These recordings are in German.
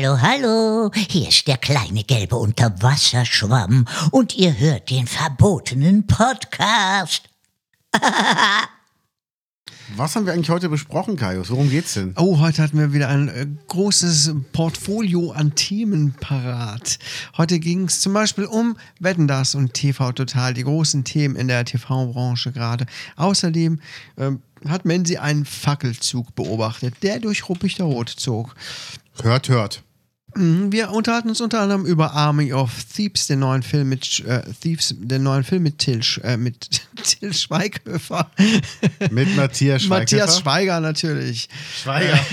Hallo, hallo, hier ist der kleine gelbe Unterwasserschwamm und ihr hört den verbotenen Podcast. Was haben wir eigentlich heute besprochen, Kaius? Worum geht's denn? Oh, heute hatten wir wieder ein äh, großes Portfolio an Themen parat. Heute ging es zum Beispiel um Wetten das und TV Total, die großen Themen in der TV-Branche gerade. Außerdem ähm, hat Menzi einen Fackelzug beobachtet, der durch Ruppichterrot zog. Hört, hört. Mhm, Wir unterhalten uns unter anderem über Army of Thieves, den neuen Film mit äh, Thieves, den neuen Film mit Till, äh, mit Till Schweighöfer. Mit Matthias Schweighöfer. Matthias Schweiger natürlich. Schweiger.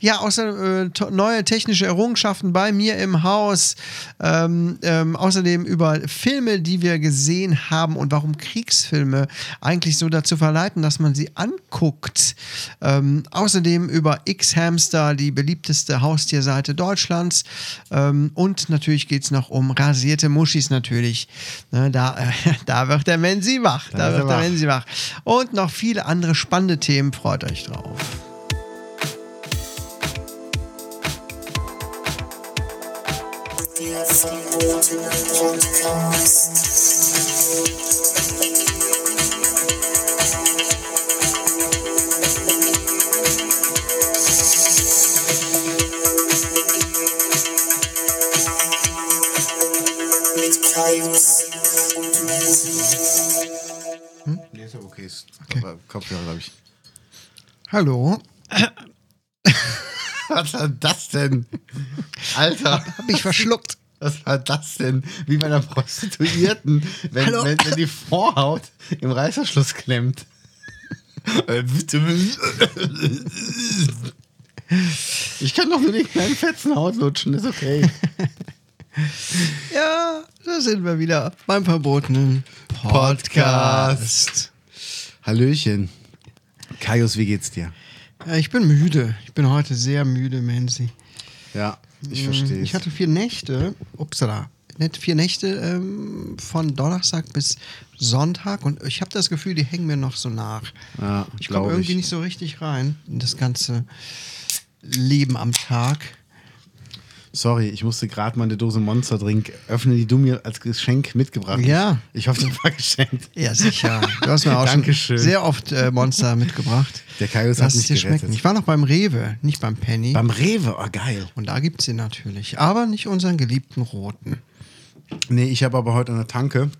Ja, außer äh, neue technische Errungenschaften bei mir im Haus. Ähm, ähm, außerdem über Filme, die wir gesehen haben und warum Kriegsfilme eigentlich so dazu verleiten, dass man sie anguckt. Ähm, außerdem über X-Hamster, die beliebteste Haustierseite Deutschlands. Ähm, und natürlich geht es noch um rasierte Muschis natürlich. Ne, da, äh, da wird der Menzi wach. Da, Da wird der wach. Menzi wach. Und noch viele andere spannende Themen. Freut euch drauf. Nee, okay. Kopfhörer, glaube ich. Hallo. Was war das denn? Alter, Hab ich verschluckt. was war das denn? Wie bei einer Prostituierten, wenn, Hallo? wenn, wenn die Vorhaut im Reißverschluss klemmt. Ich kann doch nur die kleinen fetzen Haut lutschen, ist okay. Ja, da sind wir wieder beim verbotenen Podcast. Hallöchen. Kaius, wie geht's dir? Ich bin müde. Ich bin heute sehr müde, Menzi. Ja, ich verstehe. Ich hatte vier Nächte, upsala, nicht vier Nächte ähm, von Donnerstag bis Sonntag und ich habe das Gefühl, die hängen mir noch so nach. Ja, ich komme irgendwie ich. nicht so richtig rein in das ganze Leben am Tag. Sorry, ich musste gerade meine Dose Monster Drink öffnen, die du mir als Geschenk mitgebracht hast. Ja. Ich hoffe, das war geschenkt. Ja, sicher. Du hast mir auch Dankeschön. schon sehr oft äh, Monster mitgebracht. Der Kaius hat mich dir gerettet. schmecken. Ich war noch beim Rewe, nicht beim Penny. Beim Rewe, oh geil. Und da gibt es sie natürlich. Aber nicht unseren geliebten roten. Nee, ich habe aber heute an der Tanke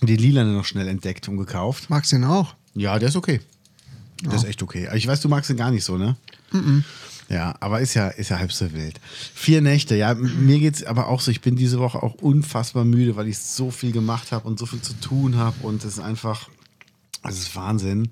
die Lilane noch schnell entdeckt und gekauft. Magst du ihn auch? Ja, der ist okay. Der ist echt okay. Ich weiß, du magst ihn gar nicht so, ne? Ja, aber ist ja, ist ja halb so wild. Vier Nächte, ja. Mir geht's aber auch so. Ich bin diese Woche auch unfassbar müde, weil ich so viel gemacht habe und so viel zu tun habe. Und es ist einfach, es ist Wahnsinn.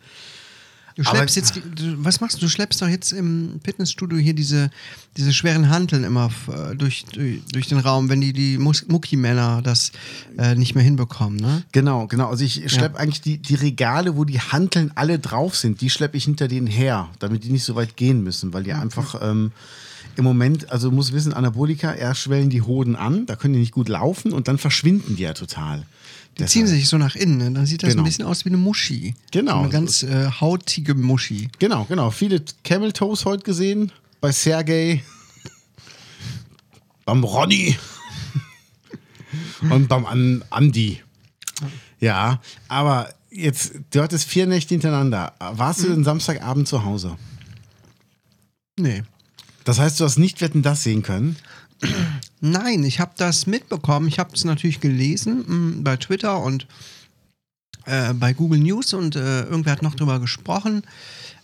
Du Aber- schleppst jetzt, du, was machst du? Du schleppst doch jetzt im Fitnessstudio hier diese, diese schweren Hanteln immer äh, durch, durch, durch den Raum, wenn die, die Muckimänner das äh, nicht mehr hinbekommen, ne? Genau, genau. Also ich schleppe eigentlich die, die Regale, wo die Hanteln alle drauf sind, die schleppe ich hinter denen her, damit die nicht so weit gehen müssen, weil die einfach ähm, im Moment, also du musst wissen, Anabolika, erst schwellen die Hoden an, da können die nicht gut laufen und dann verschwinden die ja total. Die ziehen sich so nach innen, ne? dann sieht das Genau. ein bisschen aus wie eine Muschi. Genau. So eine ganz äh, hautige Muschi. Genau, genau. Viele Camel Toes heute gesehen, bei Sergej, beim Ronny und beim An Andi. Ja, aber jetzt, du hattest vier Nächte hintereinander. Warst du denn Samstagabend zu Hause? Nee. Das heißt, du hast nicht Wetten das sehen können? Nein, ich habe das mitbekommen. Ich habe es natürlich gelesen mh, bei Twitter und äh, bei Google News und äh, irgendwer hat noch drüber gesprochen.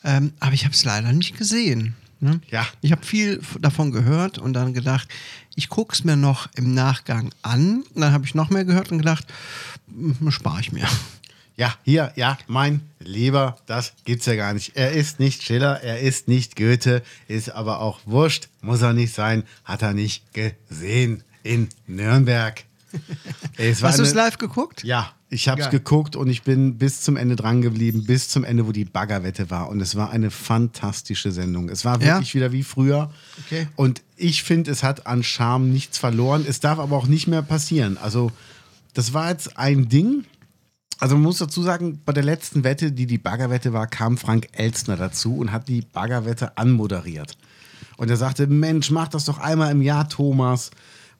Ähm, aber ich habe es leider nicht gesehen. Ne? Ja. Ich habe viel davon gehört und dann gedacht, ich gucke es mir noch im Nachgang an. Und dann habe ich noch mehr gehört und gedacht, hm, spare ich mir. Ja, hier, ja, mein Lieber, das gibt's ja gar nicht. Er ist nicht Schiller, er ist nicht Goethe, ist aber auch wurscht, muss er nicht sein, hat er nicht gesehen in Nürnberg. Hast du es live geguckt? Ja, ich habe es geguckt und ich bin bis zum Ende dran geblieben, bis zum Ende, wo die Baggerwette war. Und es war eine fantastische Sendung. Es war Ja? wirklich wieder wie früher. Okay. Und ich finde, es hat an Charme nichts verloren. Es darf aber auch nicht mehr passieren. Also, das war jetzt ein Ding. Also man muss dazu sagen, bei der letzten Wette, die die Baggerwette war, kam Frank Elstner dazu und hat die Baggerwette anmoderiert. Und er sagte, Mensch, mach das doch einmal im Jahr, Thomas.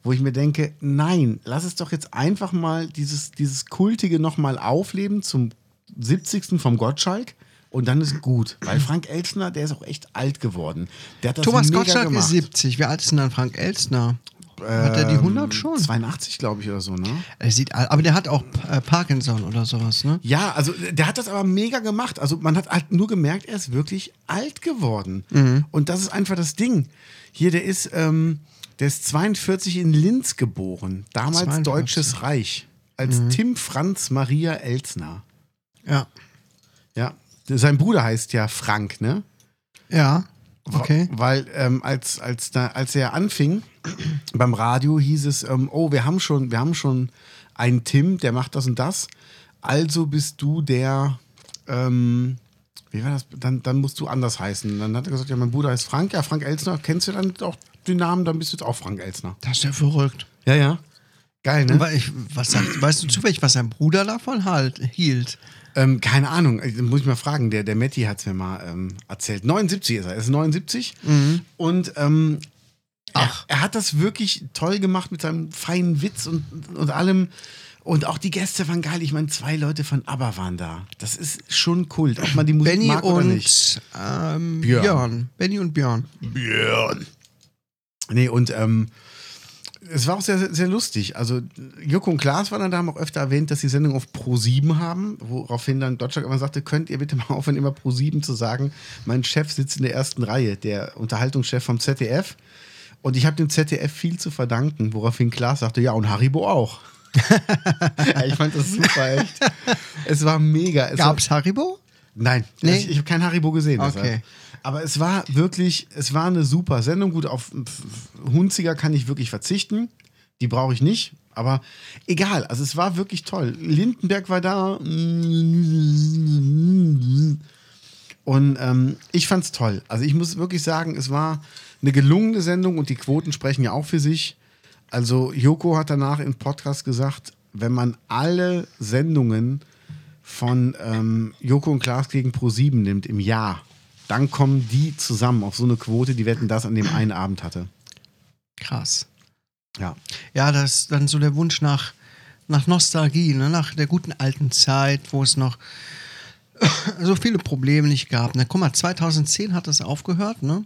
Wo ich mir denke, nein, lass es doch jetzt einfach mal dieses, dieses Kultige nochmal aufleben zum 70. vom Gottschalk. Und dann ist gut. Weil Frank Elstner, der ist auch echt alt geworden. Der hat das Thomas Gottschalk gemacht. ist 70. Wie alt ist denn dann Frank Elstner? Hat er die Ähm, 100 schon? 82, glaube ich, oder so, ne? Er sieht, aber der hat auch äh, Parkinson oder sowas, ne? Ja, also der hat das aber mega gemacht. Also man hat halt nur gemerkt, er ist wirklich alt geworden. Mhm. Und das ist einfach das Ding. Hier, der ist, ähm, der ist 42 in Linz geboren. Damals 42. Deutsches Reich. Als Mhm. Tim Franz Maria Elsner. Ja. Ja. Sein Bruder heißt ja Frank, ne? Ja. Okay. Weil ähm, als, als, da, als er anfing beim Radio hieß es, ähm, oh, wir haben schon, wir haben schon einen Tim, der macht das und das. Also bist du der, ähm, wie war das? Dann, dann musst du anders heißen. Dann hat er gesagt, ja, mein Bruder heißt Frank. Ja, Frank Elsner. Kennst du dann auch den Namen? Dann bist du jetzt auch Frank Elsner. Das ist ja verrückt. Ja, ja. Geil, ne? Aber ich, was sagt, weißt du zufällig, was sein Bruder davon halt, hielt? Ähm, keine Ahnung, äh, muss ich mal fragen. Der, der Matti hat es mir mal ähm, erzählt. 79 ist er, er ist 79. Und ähm, Ach. Er, er hat das wirklich toll gemacht mit seinem feinen Witz und, und allem. Und auch die Gäste waren geil. Ich meine, zwei Leute von ABBA waren da. Das ist schon Kult, ob man die Musik Benny mag oder nicht. und ähm, Björn. Björn. Benny und Björn. Björn. Nee, und ähm, es war auch sehr, sehr lustig. Also Joko und Klaas waren dann da, haben auch öfter erwähnt, dass die Sendung auf Pro7 haben, woraufhin dann Deutschland immer sagte, könnt ihr bitte mal aufhören, immer Pro7 zu sagen, mein Chef sitzt in der ersten Reihe, der Unterhaltungschef vom ZDF. Und ich habe dem ZDF viel zu verdanken, woraufhin Klaas sagte, ja, und Haribo auch. ja, ich fand das super, echt. Es war mega. Es war, Gab's Haribo? Nein, Nee? ich, ich habe kein Haribo gesehen. Okay. deshalb. Aber es war wirklich, es war eine super Sendung. Gut, auf Hunziger kann ich wirklich verzichten. Die brauche ich nicht. Aber egal, also es war wirklich toll. Lindenberg war da. Und ähm, ich fand's toll. Also ich muss wirklich sagen, es war eine gelungene Sendung und die Quoten sprechen ja auch für sich. Also Joko hat danach im Podcast gesagt, wenn man alle Sendungen von ähm, Joko und Klaas gegen Pro7 nimmt im Jahr, dann kommen die zusammen auf so eine Quote, die Wetten das an dem einen Abend hatte. Krass. Ja. Ja, das ist dann so der Wunsch nach, nach Nostalgie, ne? nach der guten alten Zeit, wo es noch so viele Probleme nicht gab. Na, guck mal, 2010 hat das aufgehört, ne?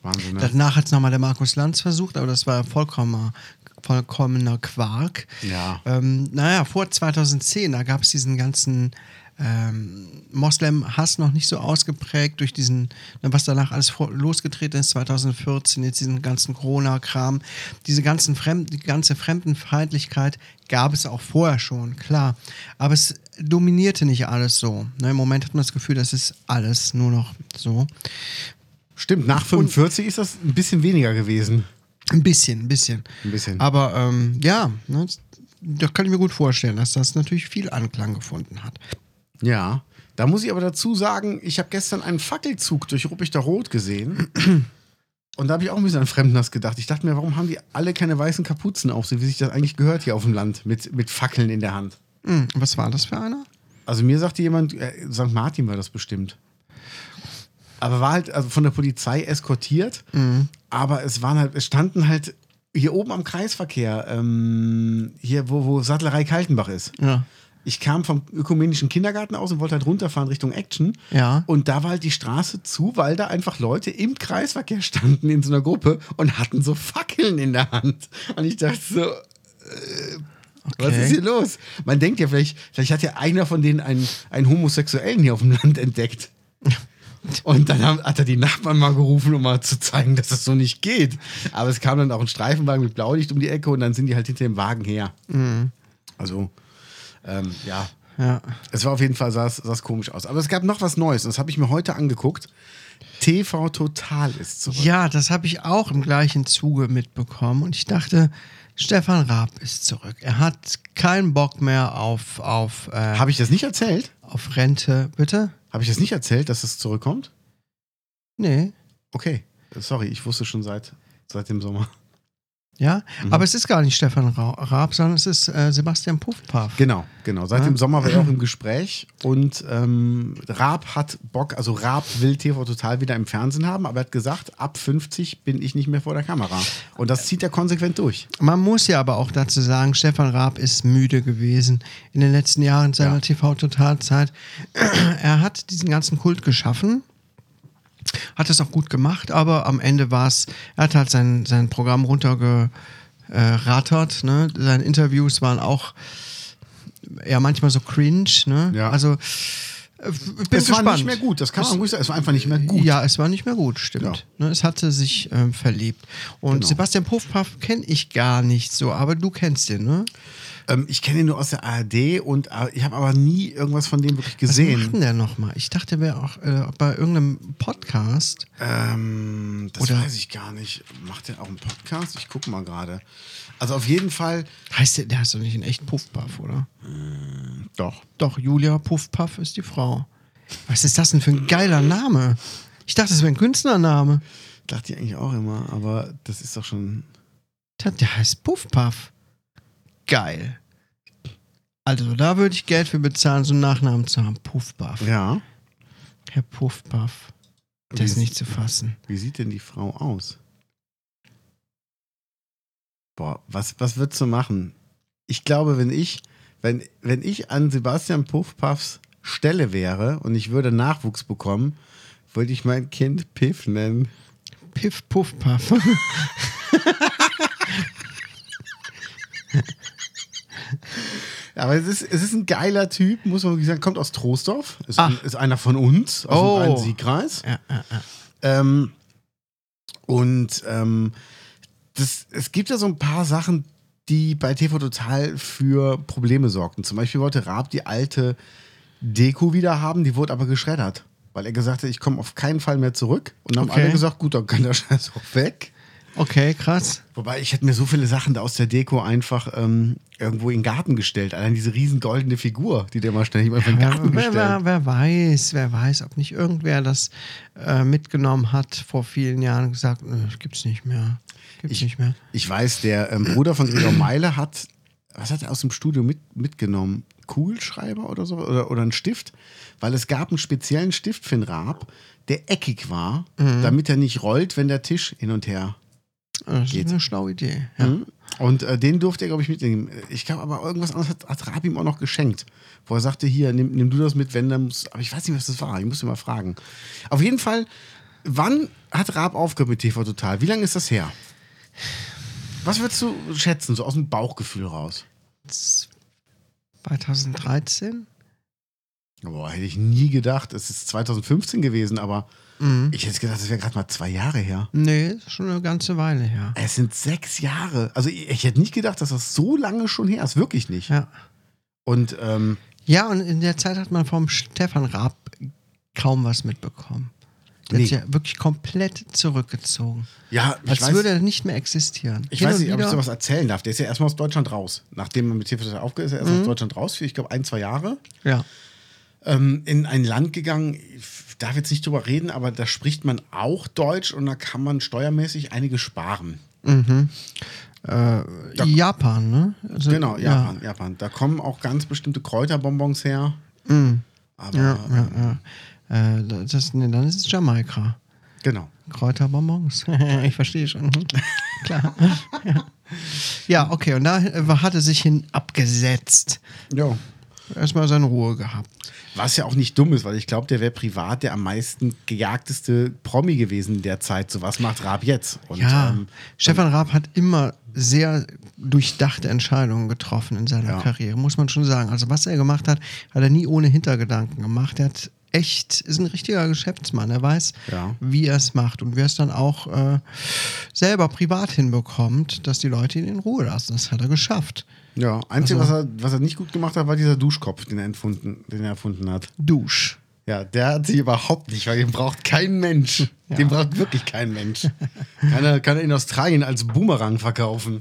Wahnsinn, ne? Danach hat es nochmal der Markus Lanz versucht, aber das war vollkommener, vollkommener Quark. Ja. Ähm, naja, vor 2010, da gab es diesen ganzen ähm, Moslem-Hass noch nicht so ausgeprägt durch diesen, was danach alles vor, losgetreten ist, 2014, jetzt diesen ganzen Corona-Kram, diese ganzen Fremd, die ganze Fremdenfeindlichkeit gab es auch vorher schon, klar. Aber es dominierte nicht alles so. Ne, Im Moment hat man das Gefühl, das ist alles nur noch so. Stimmt, nach 45 ist das ein bisschen weniger gewesen. Ein bisschen, ein bisschen. Ein bisschen. Aber ähm, ja, ne, da kann ich mir gut vorstellen, dass das natürlich viel Anklang gefunden hat. Ja. Da muss ich aber dazu sagen, ich habe gestern einen Fackelzug durch Ruppichter Rot gesehen. Und da habe ich auch ein bisschen an Fremdners gedacht. Ich dachte mir, warum haben die alle keine weißen Kapuzen auf, so wie sich das eigentlich gehört hier auf dem Land, mit, mit Fackeln in der Hand? Hm, was war das für einer? Also mir sagte jemand, äh, St. Martin war das bestimmt. Aber war halt also von der Polizei eskortiert. Aber es waren halt, es standen halt hier oben am Kreisverkehr, ähm, hier wo, wo Sattlerei Kaltenbach ist. Ja. Ich kam vom ökumenischen Kindergarten aus und wollte halt runterfahren Richtung Action. Ja. Und da war halt die Straße zu, weil da einfach Leute im Kreisverkehr standen in so einer Gruppe und hatten so Fackeln in der Hand. Und ich dachte so, äh, was Okay. ist hier los? Man denkt ja vielleicht, vielleicht hat ja einer von denen einen, einen Homosexuellen hier auf dem Land entdeckt. Und dann haben, hat er die Nachbarn mal gerufen, um mal zu zeigen, dass das so nicht geht. Aber es kam dann auch ein Streifenwagen mit Blaulicht um die Ecke und dann sind die halt hinter dem Wagen her. Also, ähm, ja, Ja. es war auf jeden Fall, sah es komisch aus. Aber es gab noch was Neues und das habe ich mir heute angeguckt. TV Total ist zurück. Ja, das habe ich auch im gleichen Zuge mitbekommen. Und ich dachte, Stefan Raab ist zurück. Er hat keinen Bock mehr auf, auf, äh, Habe ich das nicht erzählt? auf Rente. Bitte? Habe ich das nicht erzählt, dass es zurückkommt? Nee. Okay, sorry, ich wusste schon seit, seit dem Sommer. Ja, Mhm. aber es ist gar nicht Stefan Ra- Raab, sondern es ist äh, Sebastian Puffpaff. Genau, genau. Seit dem Sommer war er auch im Gespräch und ähm, Raab hat Bock, also Raab will TV total wieder im Fernsehen haben, aber er hat gesagt, ab 50 bin ich nicht mehr vor der Kamera. Und das zieht er konsequent durch. Man muss ja aber auch dazu sagen, Stefan Raab ist müde gewesen in den letzten Jahren seiner Ja. TV-Totalzeit. er hat diesen ganzen Kult geschaffen, hat es auch gut gemacht, aber am Ende war es, er hat halt sein, sein Programm runtergerattert. Ne? Seine Interviews waren auch ja manchmal so cringe. Ne? Ja. Also äh, ich bin es gespannt. war nicht mehr gut, das kann man ruhig sagen. Es war einfach nicht mehr gut. Ja, es war nicht mehr gut, stimmt. Ja. Ne, es hatte sich ähm, verliebt. Und Genau. Sebastian Puffpaff kenne ich gar nicht so, aber du kennst den, ne? Ähm, ich kenne ihn nur aus der ARD und äh, ich habe aber nie irgendwas von dem wirklich Was macht gesehen. denn der nochmal? Ich dachte, der wäre auch äh, bei irgendeinem Podcast. Ähm, das Oder- weiß ich gar nicht. Macht der auch einen Podcast? Ich gucke mal gerade. Also auf jeden Fall, Heißt der, der heißt doch nicht in echt Puffpaff, oder? doch. Doch, Julia Puffpaff ist die Frau. Was ist das denn für ein geiler Name? Ich dachte, das wäre ein Künstlername. Dachte ich eigentlich auch immer, aber das ist doch schon. Der, der heißt Puffpaff. Geil. Also, da würde ich Geld für bezahlen, so einen Nachnamen zu haben. Puffpaff. Ja. Herr Puffpaff. Der ist nicht zu fassen. Wie sieht denn die Frau aus? Boah, was, was würdest du machen? Ich glaube, wenn ich, wenn, wenn ich an Sebastian Puffpaffs Stelle wäre und ich würde Nachwuchs bekommen, würde ich mein Kind Piff nennen. Piff Puffpaff. Aber es ist, es ist ein geiler Typ, muss man wirklich sagen. Kommt aus Troisdorf, ist, Ach. ein, ist einer von uns, aus Oh. dem Rhein-Sieg-Kreis. ja, ja, ja. Ähm, und ähm, das, es gibt ja so ein paar Sachen, die bei TV Total für Probleme sorgten. Zum Beispiel wollte Raab die alte Deko wieder haben, die wurde aber geschreddert. Weil er gesagt hat, ich komme auf keinen Fall mehr zurück. Und dann haben Okay. alle gesagt, gut, dann kann der Scheiß auch weg. Okay, krass. Wobei ich hätte mir so viele Sachen da aus der Deko einfach ähm, irgendwo in den Garten gestellt. Allein diese riesen goldene Figur, die der mal ständig einfach in den Garten wer, gestellt. wer, wer weiß, wer weiß, ob nicht irgendwer das äh, mitgenommen hat vor vielen Jahren und gesagt, das gibt's nicht mehr. Gibt's Ich- nicht mehr. Ich weiß, der ähm, Bruder von Gregor Meile hat, was hat er aus dem Studio mit, mitgenommen? Kugelschreiber oder so? Oder, oder einen Stift? Weil es gab einen speziellen Stift für den Raab, der eckig war, Mhm. damit er nicht rollt, wenn der Tisch hin und her. Das Geht. ist eine schlaue Idee. Ja. Mhm. Und äh, den durfte er, glaube ich, mitnehmen. Ich glaube aber, irgendwas anderes hat, hat Raab ihm auch noch geschenkt. Wo er sagte, hier, nimm, nimm du das mit, wenn dann muss. Aber ich weiß nicht, was das war. Ich muss ihn mal fragen. Auf jeden Fall, wann hat Raab aufgehört mit TV Total? Wie lange ist das her? Was würdest du schätzen, so aus dem Bauchgefühl raus? 2013? Boah, hätte ich nie gedacht. Es ist 2015 gewesen, aber Mhm. ich hätte gedacht, das wäre gerade mal zwei Jahre her. Nee, ist schon eine ganze Weile her. Es sind sechs Jahre. Also ich, ich hätte nicht gedacht, dass das so lange schon her ist. Wirklich nicht. Ja. Und ähm, Ja, und in der Zeit hat man vom Stefan Raab kaum was mitbekommen. Der hat Nee. sich ja wirklich komplett zurückgezogen. ja, ich Als weiß, würde er nicht mehr existieren. ich Hin weiß nicht, ob ich sowas erzählen darf. Der ist ja erstmal aus Deutschland raus. Nachdem er mit TV Total aufgehört ist, er erst Mhm. aus Deutschland raus für, ich glaube, ein, zwei Jahre. Ja. Ähm, in ein Land gegangen, ich darf jetzt nicht drüber reden, aber da spricht man auch Deutsch und da kann man steuermäßig einiges sparen. Äh, Japan, ne? Also, Genau, ja. Japan, Japan. Da kommen auch ganz bestimmte Kräuterbonbons her. Aber Ja, ja, ja. Äh, das, nee, dann ist es Jamaika. genau. Kräuterbonbons. ich verstehe schon. Mhm. Klar. ja. ja, okay. Und da äh, hat er sich hin abgesetzt. Ja. Erstmal seine Ruhe gehabt. Was ja auch nicht dumm ist, weil ich glaube, der wäre privat der am meisten gejagteste Promi gewesen in der Zeit. So was macht Raab jetzt? Und, ja, ähm, Stefan Raab hat immer sehr durchdachte Entscheidungen getroffen in seiner Ja. Karriere, muss man schon sagen. Also was er gemacht hat, hat er nie ohne Hintergedanken gemacht. Er hat echt, ist ein richtiger Geschäftsmann. Er weiß, Ja. wie er es macht und wie er es dann auch äh, selber privat hinbekommt, dass die Leute ihn in Ruhe lassen. Das hat er geschafft. Ja, einzige, Also- was, er, was er nicht gut gemacht hat, war dieser Duschkopf, den er, entfunden, den er erfunden hat. Dusch. Ja, der hat sich überhaupt nicht, weil den braucht kein Mensch. Den braucht wirklich kein Mensch. Kann er, kann er in Australien als Boomerang verkaufen.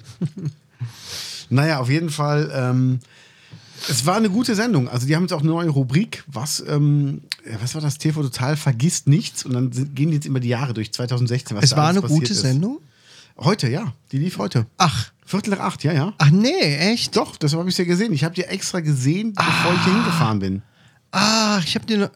naja, auf jeden Fall. Ähm, es war eine gute Sendung. Also, die haben jetzt auch eine neue Rubrik. Was, ähm, ja, was war das? TV Total vergisst nichts. Und dann gehen jetzt immer die Jahre durch, 2016. Was Es war eine gute ist. Sendung. Heute, ja. Die lief heute. Ach, Viertel nach acht, ja, ja. ach nee, echt? Doch, das habe ich ja gesehen. Ich habe die extra gesehen, bevor ich hier hingefahren bin. Ach, ich habe dir noch.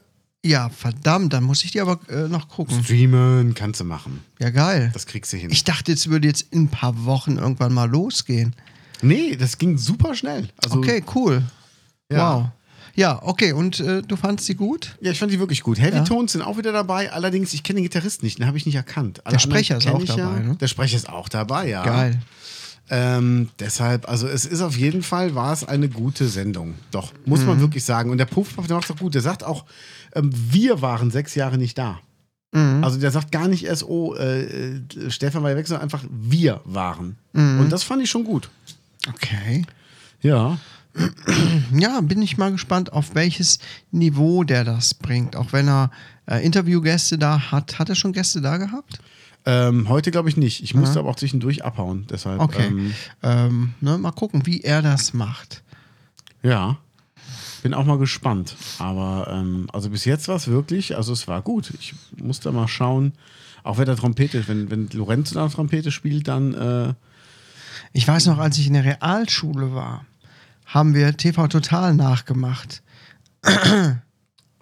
Ja, verdammt, dann muss ich die aber äh, noch gucken. Streamen kannst du machen. Ja, geil. Das kriegst du hin. Ich dachte, es würde jetzt in ein paar Wochen irgendwann mal losgehen. nee, das ging super schnell. Also, Okay, cool. Ja. Wow. Ja, okay, und äh, du fandst sie gut? Ja, ich fand die wirklich gut. Heavy Ja. Tones sind auch wieder dabei. Allerdings, ich kenne den Gitarristen nicht, den habe ich nicht erkannt. Alle Der Sprecher ist auch dabei, ne? Der Sprecher ist auch dabei, ja. Geil. Ähm, deshalb, also es ist auf jeden Fall, war es eine gute Sendung. Doch, muss Mhm. man wirklich sagen. Und der Puffpuff, der macht es auch gut. Der sagt auch, ähm, wir waren sechs Jahre nicht da. Mhm. Also der sagt gar nicht erst, oh, äh, äh, Stefan war ja weg, sondern einfach, wir waren. Mhm. Und das fand ich schon gut. Okay. Ja. Ja, bin ich mal gespannt, auf welches Niveau der das bringt. Auch wenn er äh, Interviewgäste da hat. Hat er schon Gäste da gehabt? Ähm, heute glaube ich nicht. Ich musste aber auch zwischendurch abhauen. Deshalb, Okay. ähm, Ähm, ne, mal gucken, wie er das macht. ja. Bin auch mal gespannt. Aber ähm, also bis jetzt war es wirklich, also es war gut. Ich musste mal schauen, auch wer da Trompete, wenn, wenn Lorenzo da Trompete spielt, dann äh, Ich weiß noch, als ich in der Realschule war, haben wir TV Total nachgemacht.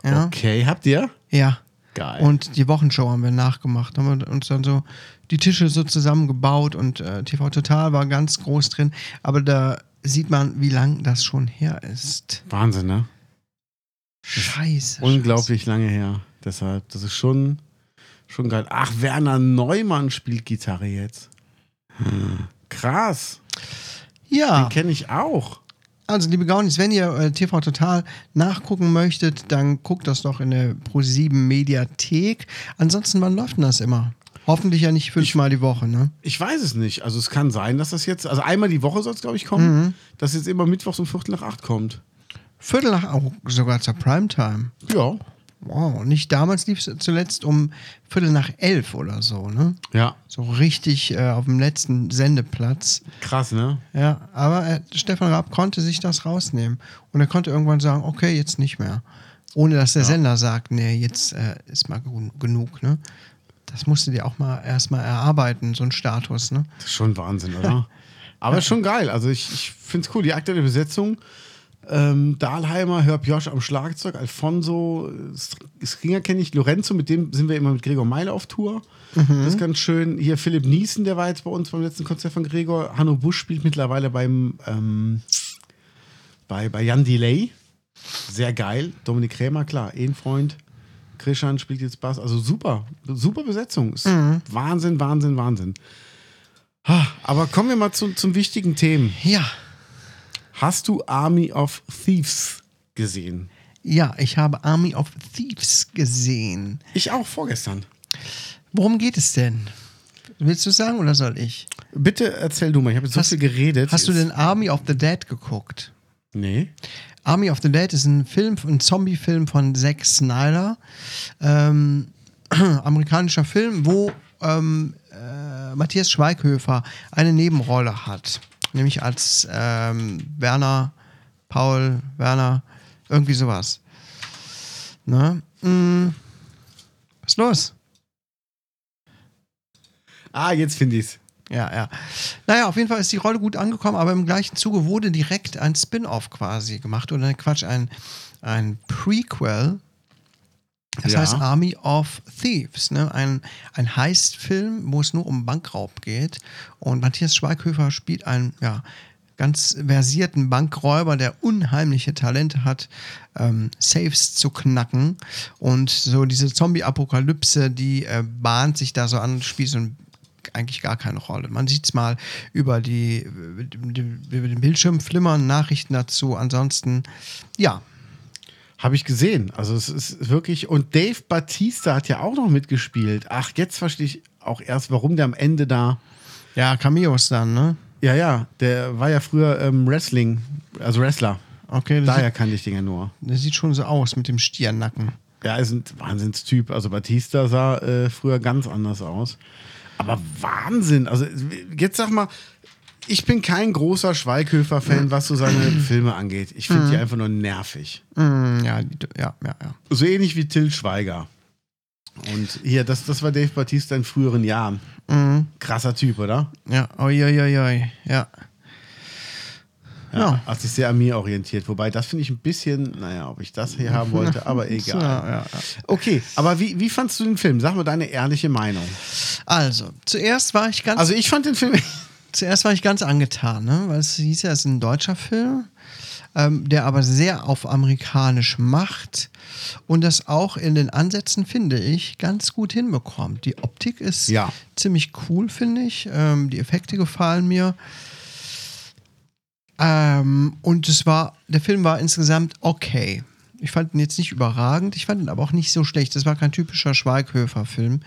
ja. okay, habt ihr? Ja. Geil. Und die Wochenshow haben wir nachgemacht. Haben wir uns dann so die Tische so zusammengebaut und äh, TV Total war ganz groß drin. Aber da sieht man, wie lang das schon her ist. Wahnsinn, ne? Scheiße. Unglaublich lange her. Deshalb, das ist schon, schon geil. Ach, Werner Neumann spielt Gitarre jetzt. Hm. Krass. Ja. Den kenne ich auch. Also, liebe Gaunis, wenn ihr äh, TV Total nachgucken möchtet, dann guckt das doch in der Pro7 Mediathek. Ansonsten, wann läuft denn das immer? Hoffentlich ja nicht fünfmal die Woche, ne? Ich weiß es nicht. Also es kann sein, dass das jetzt, also einmal die Woche soll es, glaube ich, kommen, Mhm. dass jetzt immer mittwochs um Viertel nach acht kommt. Viertel nach, oh, sogar zur Primetime. Ja. Wow, nicht damals lief es zuletzt um Viertel nach elf oder so, ne? Ja. So richtig äh, auf dem letzten Sendeplatz. Krass, ne? Ja, aber äh, Stefan Raab konnte sich das rausnehmen. Und er konnte irgendwann sagen, okay, jetzt nicht mehr. Ohne dass der Sender sagt, nee, jetzt äh, ist mal genug, ne? Das musst du dir auch mal erstmal erarbeiten, so ein Status, ne? Das ist schon Wahnsinn, oder? Aber ist schon geil. Also ich, ich finde es cool. Die aktuelle Besetzung. Ähm, Dahlheimer, Herb Josch am Schlagzeug, Alfonso, Stringer kenne ich, Lorenzo, mit dem sind wir immer mit Gregor Meile auf Tour. Das ist ganz schön. Hier Philipp Niesen, der war jetzt bei uns beim letzten Konzert von Gregor. Hanno Busch spielt mittlerweile beim ähm, bei, bei Jan Delay. Sehr geil. Dominik Krämer, klar, eh ein Freund. Krishan spielt jetzt Bass. Also super, super Besetzung. Ist Wahnsinn, Wahnsinn, Wahnsinn. Ah, Aber kommen wir mal zu, zum wichtigen Themen. Ja. Hast du Army of Thieves gesehen? Ja, ich habe Army of Thieves gesehen. Ich auch vorgestern. Worum geht es denn? Willst du sagen oder soll ich? Bitte erzähl du mal, ich habe jetzt so Hast- viel geredet. Hast du denn Army of the Dead geguckt? Nee. Army of the Dead ist ein Film, ein Zombie-Film von Zack Snyder. Ähm, amerikanischer Film, wo ähm, äh, Matthias Schweighöfer eine Nebenrolle hat. Nämlich als ähm, Werner, Paul, Werner, irgendwie sowas. Ne? Mm. Was ist los? Ah, jetzt finde ich's. Ja, ja. Naja, auf jeden Fall ist die Rolle gut angekommen, aber im gleichen Zuge wurde direkt ein Spin-off quasi gemacht oder Quatsch, ein, ein Prequel. Das Ja. heißt Army of Thieves, ne? ein, ein Heist-Film, wo es nur um Bankraub geht. Und Matthias Schweighöfer spielt einen ja, ganz versierten Bankräuber, der unheimliche Talente hat, ähm, Safes zu knacken. Und so diese Zombie-Apokalypse, die äh, bahnt sich da so an, spielt so ein eigentlich gar keine Rolle. Man sieht es mal über, die, über den Bildschirm flimmern, Nachrichten dazu. Ansonsten, ja, Habe ich gesehen. Also es ist wirklich. Und Dave Batista hat ja auch noch mitgespielt. Ach, jetzt verstehe ich auch erst, warum der am Ende da. ja, Cameos dann, ne? Ja, ja, der war ja früher ähm, Wrestling, also Wrestler. Okay, der, Daher kannte ich den ja nur. sieht, der sieht schon so aus mit dem Stiernacken. Ja, ist ein Wahnsinnstyp. Also Batista sah äh, früher ganz anders aus. Aber Wahnsinn. Also jetzt sag mal, ich bin kein großer Schweighöfer-Fan, was so seine Filme angeht. Ich finde die einfach nur nervig. Mm, ja, ja, ja, ja. So ähnlich wie Till Schweiger. Und hier, das, das war Dave Bautista in früheren Jahren. Mhm. Krasser Typ, oder? Ja, oi, oi, oi, oi. ja. Ja, Ja. Hat sich sehr an mir orientiert. Wobei, das finde ich ein bisschen, naja, ob ich das hier haben wollte, aber egal. Ja, ja. Okay, aber wie, wie fandst du den Film? Sag mal deine ehrliche Meinung. Also, zuerst war ich ganz Also ich fand den Film. Zuerst war ich ganz angetan, ne? weil es hieß ja, es ist ein deutscher Film, ähm, der aber sehr auf amerikanisch macht und das auch in den Ansätzen, finde ich, ganz gut hinbekommt. Die Optik ist Ja. ziemlich cool, finde ich. Ähm, die Effekte gefallen mir. Ähm, und es war, der Film war insgesamt okay. Ich fand ihn jetzt nicht überragend, ich fand ihn aber auch nicht so schlecht. Das war kein typischer Schweighöfer-Film.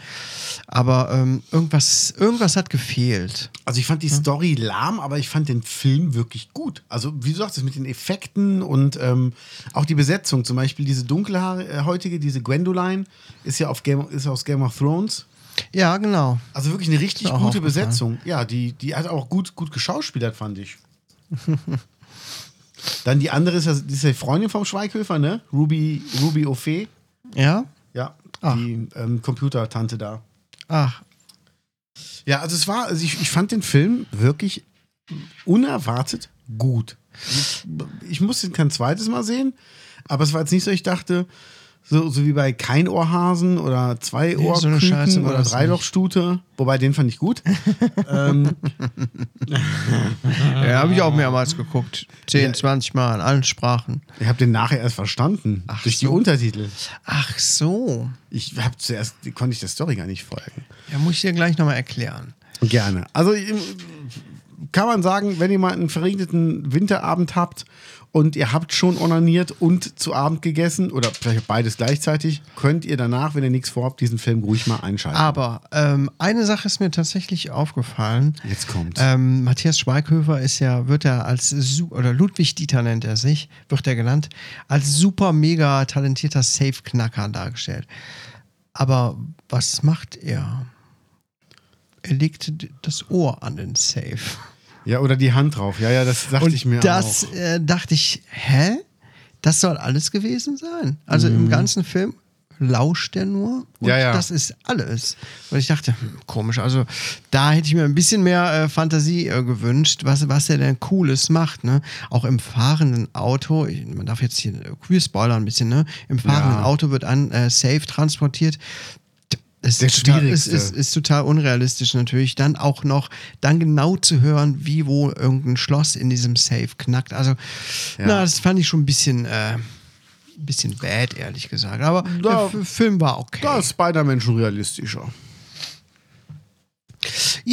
Aber ähm, irgendwas, irgendwas hat gefehlt. Also ich fand die Story lahm, aber ich fand den Film wirklich gut. Also wie du sagst, mit den Effekten und ähm, auch die Besetzung. Zum Beispiel diese dunkelhäutige, diese Gwendoline, ist ja auf Game, ist aus Game of Thrones. Ja, genau. Also wirklich eine richtig gute. Besetzung. Ja, die, die hat auch gut, gut geschauspielert, fand ich. Dann die andere ist ja die ist ja die Freundin vom Schweighöfer, ne? Ruby, Ruby O'Fee. Ja? Ja, Ach. die ähm, Computertante da. Ach, Ja, also es war, also ich, ich fand den Film wirklich unerwartet gut. Ich, ich musste ihn kein zweites Mal sehen, aber es war jetzt nicht so, ich dachte, so, so wie bei kein Ohrhasen oder zwei Nee, so oder Dreilochstute, wobei den fand ich gut. ähm, ja, habe ich auch mehrmals geguckt. 10, Ja. 20 Mal in allen Sprachen. ich habe den nachher erst verstanden Ach durch die so. Untertitel. Ach so. Ich habe zuerst konnte ich der Story gar nicht folgen. Ja, muss ich dir gleich nochmal erklären. Gerne. Also kann man sagen, wenn ihr mal einen verregneten Winterabend habt und ihr habt schon onaniert und zu Abend gegessen oder vielleicht beides gleichzeitig, könnt ihr danach, wenn ihr nichts vorhabt, diesen Film ruhig mal einschalten. Aber ähm, eine Sache ist mir tatsächlich aufgefallen. Jetzt kommt. Ähm, Matthias Schweighöfer ist ja, wird er als, oder Ludwig Dieter nennt er sich, wird er genannt, als super mega talentierter Safe-Knacker dargestellt. Aber was macht er? Er legt das Ohr an den Safe. Ja, oder die Hand drauf. Ja, ja, das dachte Und ich mir das auch. äh, dachte ich, hä? Das soll alles gewesen sein. Also im ganzen Film lauscht er nur und Mhm. Ja, ja. das ist alles. Und ich dachte, hm, komisch, also da hätte ich mir ein bisschen mehr äh, Fantasie äh, gewünscht, was, was er denn Cooles macht. Ne? Auch im fahrenden Auto, ich, man darf jetzt hier, äh, spoilern ein bisschen, ne? im fahrenden Ja. Auto wird ein äh, Safe transportiert. Es ist, total, Schwierigste. ist, ist total unrealistisch natürlich. Dann auch noch, dann genau zu hören, wie wo irgendein Schloss in diesem Safe knackt. Also, Ja. na, das fand ich schon ein bisschen, äh, ein bisschen bad, ehrlich gesagt. Aber Ja. der Film war okay. Da ist Spider-Man schon realistischer.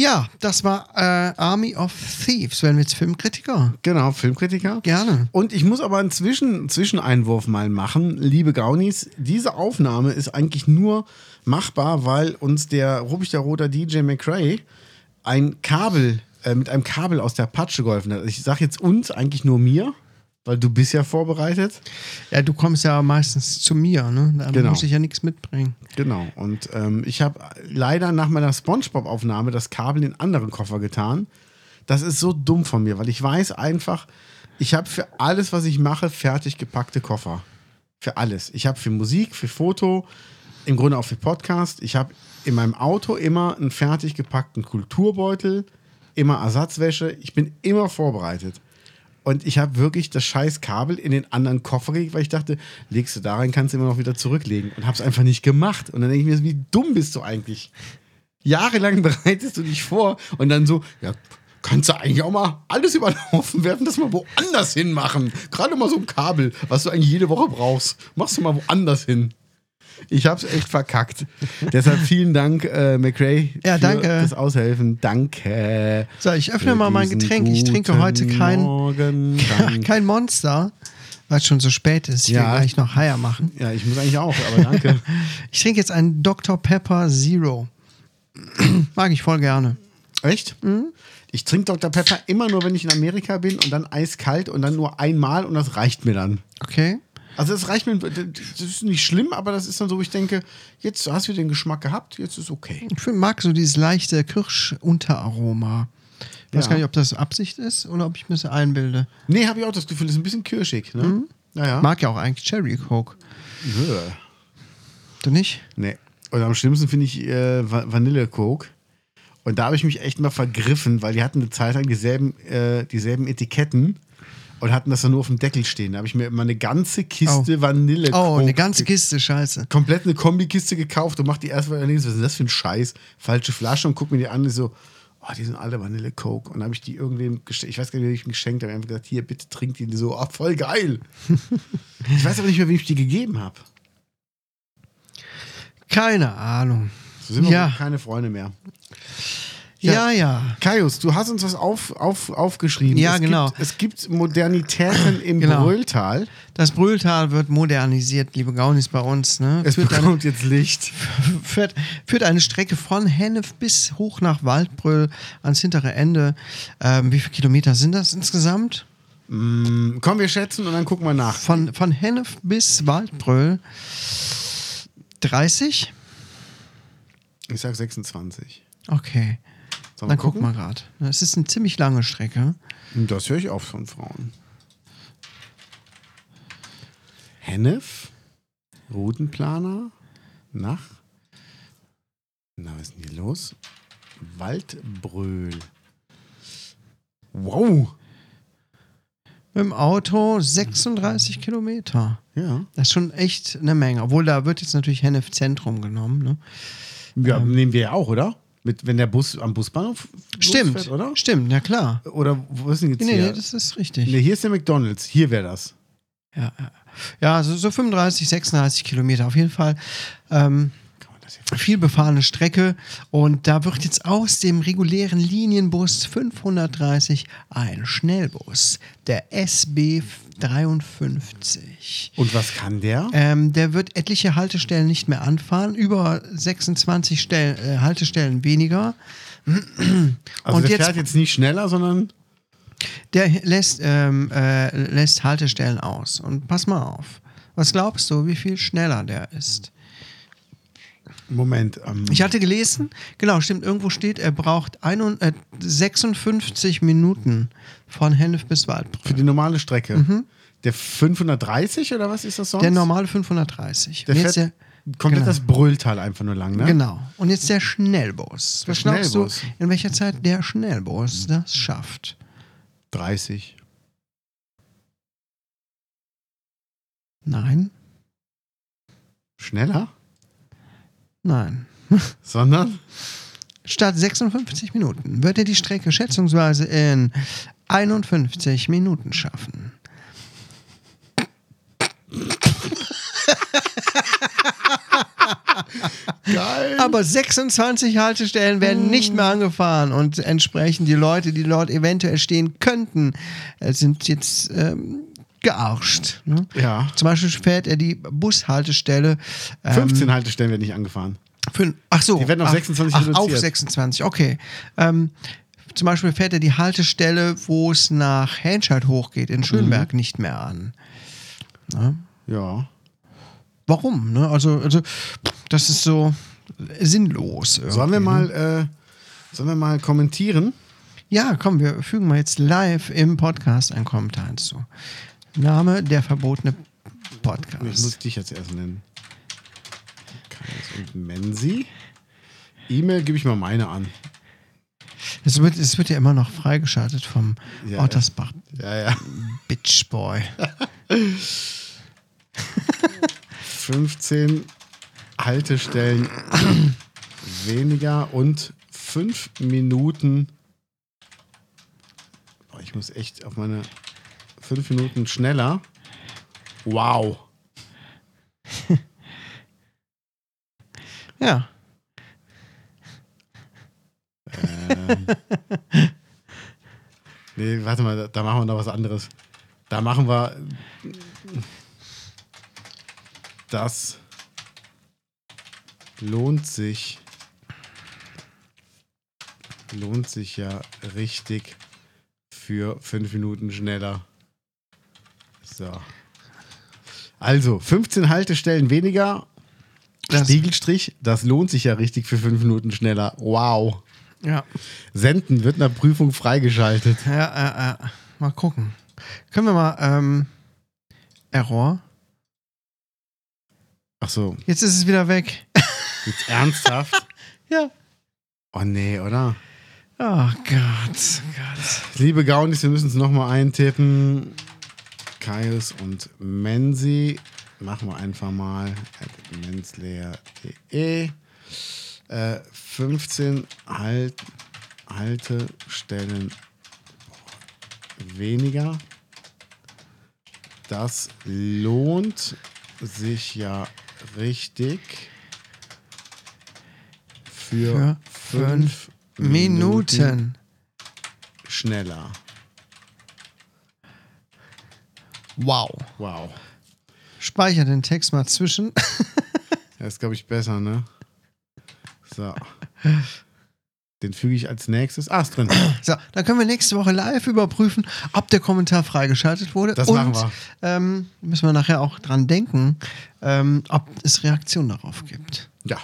Ja, das war äh, Army of Thieves. Werden wir jetzt Filmkritiker? Genau, Filmkritiker. Gerne. Und ich muss aber einen Zwischen Zwischeneinwurf mal machen, liebe Gaunis. Diese Aufnahme ist eigentlich nur machbar, weil uns der Rubichteroter DJ McRae ein Kabel, äh, mit einem Kabel aus der Patsche geholfen hat. Ich sage jetzt uns, eigentlich nur mir, weil du bist ja vorbereitet. Ja, du kommst ja meistens zu mir, ne? Da Genau. muss ich ja nichts mitbringen. Genau. Und ähm, ich habe leider nach meiner Spongebob-Aufnahme das Kabel in einen anderen Koffer getan. Das ist so dumm von mir, weil ich weiß einfach, ich habe für alles, was ich mache, fertig gepackte Koffer. Für alles. Ich habe für Musik, für Foto, im Grunde auch für Podcast. Ich habe in meinem Auto immer einen fertig gepackten Kulturbeutel, immer Ersatzwäsche. Ich bin immer vorbereitet. Und ich habe wirklich das scheiß Kabel in den anderen Koffer gelegt, weil ich dachte, legst du da rein, kannst du immer noch wieder zurücklegen. Und habe es einfach nicht gemacht. Und dann denke ich mir, wie dumm bist du eigentlich? Jahrelang bereitest du dich vor und dann so, ja, kannst du eigentlich auch mal alles über den Haufen werfen, das mal woanders hinmachen. Gerade mal so ein Kabel, was du eigentlich jede Woche brauchst. Machst du mal woanders hin. Ich hab's echt verkackt. Deshalb vielen Dank, äh, McRae, Ja, für danke. das Aushelfen. Danke. So, ich öffne mal mein Getränk. Ich trinke heute kein, Morgen. Kein Monster, weil es schon so spät ist. Ich will Ja. gleich noch Haier machen. Ja, ich muss eigentlich auch, aber danke. Ich trinke jetzt einen Dr. Pepper Zero. Mag ich voll gerne. Echt? Mhm. Ich trinke Dr. Pepper immer nur, wenn ich in Amerika bin und dann eiskalt und dann nur einmal und das reicht mir dann. Okay. Also das reicht mir, das ist nicht schlimm, aber das ist dann so, wo ich denke, jetzt hast du den Geschmack gehabt, jetzt ist okay. Ich find- mag so dieses leichte Kirschunteraroma. Ich weiß Ja. gar nicht, ob das Absicht ist oder ob ich mir das einbilde. Nee, habe ich auch das Gefühl, das ist ein bisschen kirschig. Ne? Naja. Mag ja auch eigentlich Cherry Coke. Bäh. Du nicht? Nee. Und am schlimmsten finde ich äh, Va- Vanille Coke. Und da habe ich mich echt mal vergriffen, weil die hatten eine Zeit lang dieselben, äh, dieselben Etiketten und hatten das dann nur auf dem Deckel stehen. Da habe ich mir immer eine ganze Kiste Vanille Oh, eine ganze Kiste, scheiße. komplett eine Kombikiste gekauft und mach die erstmal links, was ist das für ein Scheiß? Falsche Flasche und guck mir die an und so, oh, die sind alle Vanille Coke. Und dann habe ich die irgendwem geschenkt, ich weiß gar nicht, wie ich geschenkt habe, Ich habe gesagt, hier, bitte trink die. Und die so, oh, voll geil. ich weiß aber nicht mehr, wem ich die gegeben habe. Keine Ahnung. So sind wir Ja. keine Freunde mehr. Ja, ja. Kaius, du hast uns was auf, auf, aufgeschrieben. Ja, es genau. Gibt, es gibt Modernitäten im Genau. Brülltal. Das Brühltal wird modernisiert, liebe Gaunis, bei uns. Ne? Es Führt eine, bekommt jetzt Licht. führt, führt eine Strecke von Hennef bis hoch nach Waldbrüll ans hintere Ende. Ähm, wie viele Kilometer sind das insgesamt? Mm, Komm, wir schätzen und dann gucken wir nach. Von, von Hennef bis Waldbrüll 30? Ich sag 26. Okay. Sollen Dann gucken wir gerade. Es ist eine ziemlich lange Strecke. Das höre ich oft von Frauen. Hennef, Routenplaner, nach. Na, was ist denn hier los? Waldbröl. Wow. Mit dem Auto 36 Kilometer. Ja. Das ist schon echt eine Menge. Obwohl da wird jetzt natürlich Hennef Zentrum genommen. Ne? Ja, Ähm. nehmen wir ja auch, oder? Mit, wenn der Bus am Busbahnhof Stimmt, losfährt, oder? stimmt, ja klar. Oder wo ist denn jetzt Nee, hier? nee, das ist richtig. nee, hier ist der McDonalds. Hier wäre das. Ja, ja. ja so, so 35, 36 Kilometer auf jeden Fall. Ähm, viel befahrene Strecke und da wird jetzt aus dem regulären Linienbus 530 ein Schnellbus, der SB 53. Und was kann der? Ähm, der wird etliche Haltestellen nicht mehr anfahren, über 26 Stellen, äh, Haltestellen weniger. Also und der jetzt- fährt jetzt nicht schneller, sondern Der lässt, ähm, äh, lässt Haltestellen aus. Und pass mal auf. Was glaubst du, wie viel schneller der ist? Moment. Ähm, Ich hatte gelesen, genau, stimmt, irgendwo steht, er braucht ein, äh, 56 Minuten von Hennef bis für Waldbrüll. die normale Strecke. Der 530 oder was ist das sonst? Mhm. Der normale 530. Der fährt jetzt der, komplett genau. das Brülltal einfach nur lang, ne? Genau. Und jetzt der Schnellbus. Der Was glaubst Schnellbus. du, in welcher Zeit der Schnellbus das schafft? 30. Nein, Schneller? Nein. Sondern? Statt 56 Minuten wird er die Strecke schätzungsweise in 51 Minuten schaffen. Geil. Aber 26 Haltestellen werden nicht mehr angefahren und entsprechend die Leute, die dort eventuell stehen könnten, äh, sind jetzt ähm, gearscht. Ne? Ja. Zum Beispiel fährt er die Bushaltestelle. Ähm, 15 Haltestellen werden nicht angefahren. Für, ach so. Die werden auf ach, 26 ach, reduziert. Auf 26, okay. Ähm, zum Beispiel fährt er die Haltestelle, wo es nach Henscheid hochgeht, in Schönberg, nicht mehr an. Ne? Ja. Warum? Ne? Also, also, das ist so sinnlos. Sollen irgendwie, wir ne? mal, äh, sollen wir mal kommentieren? Ja, komm, wir fügen mal jetzt live im Podcast einen Kommentar hinzu. Name der verbotene Ich Podcast. muss dich jetzt erst nennen. Kaius und Menzi. E-Mail gebe ich mal meine an. Es wird, es wird ja immer noch freigeschaltet vom Ja, Ottersbach Ja, ja. Bitch Boy. 15 Haltestellen weniger und 5 Minuten. Boah, ich muss echt auf meine 5 Minuten schneller. Wow. Ja. Nee, warte mal, da, da machen wir noch was anderes. Da machen wir das lohnt sich lohnt sich ja richtig für fünf Minuten schneller. So. Also, 15 Haltestellen weniger. Das- Spiegelstrich, das lohnt sich ja richtig für fünf Minuten schneller. Wow. Ja. Senden wird nach Prüfung freigeschaltet. Ja, ja, ja. Mal gucken. Können wir mal, ähm, Error. Ach so. Jetzt ist es wieder weg. Jetzt ernsthaft? Ja. Oh nee, oder? Oh Gott, Gott. Liebe Gaunis, wir müssen es nochmal eintippen. Kaius und Mensi. Machen wir einfach mal. mensleer.de. Äh, 15 halt, Haltestellen weniger. Das lohnt sich ja richtig für, Für fünf Minuten. Minuten schneller. Wow. Wow. Speicher den Text mal zwischen. Das ist, glaube ich, besser, ne? So. Den füge ich als nächstes. Ah, ist drin. So, dann können wir nächste Woche live überprüfen, ob der Kommentar freigeschaltet wurde. Das Und, machen wir. Ähm, müssen wir nachher auch dran denken, ähm, ob es Reaktion darauf gibt. Ja.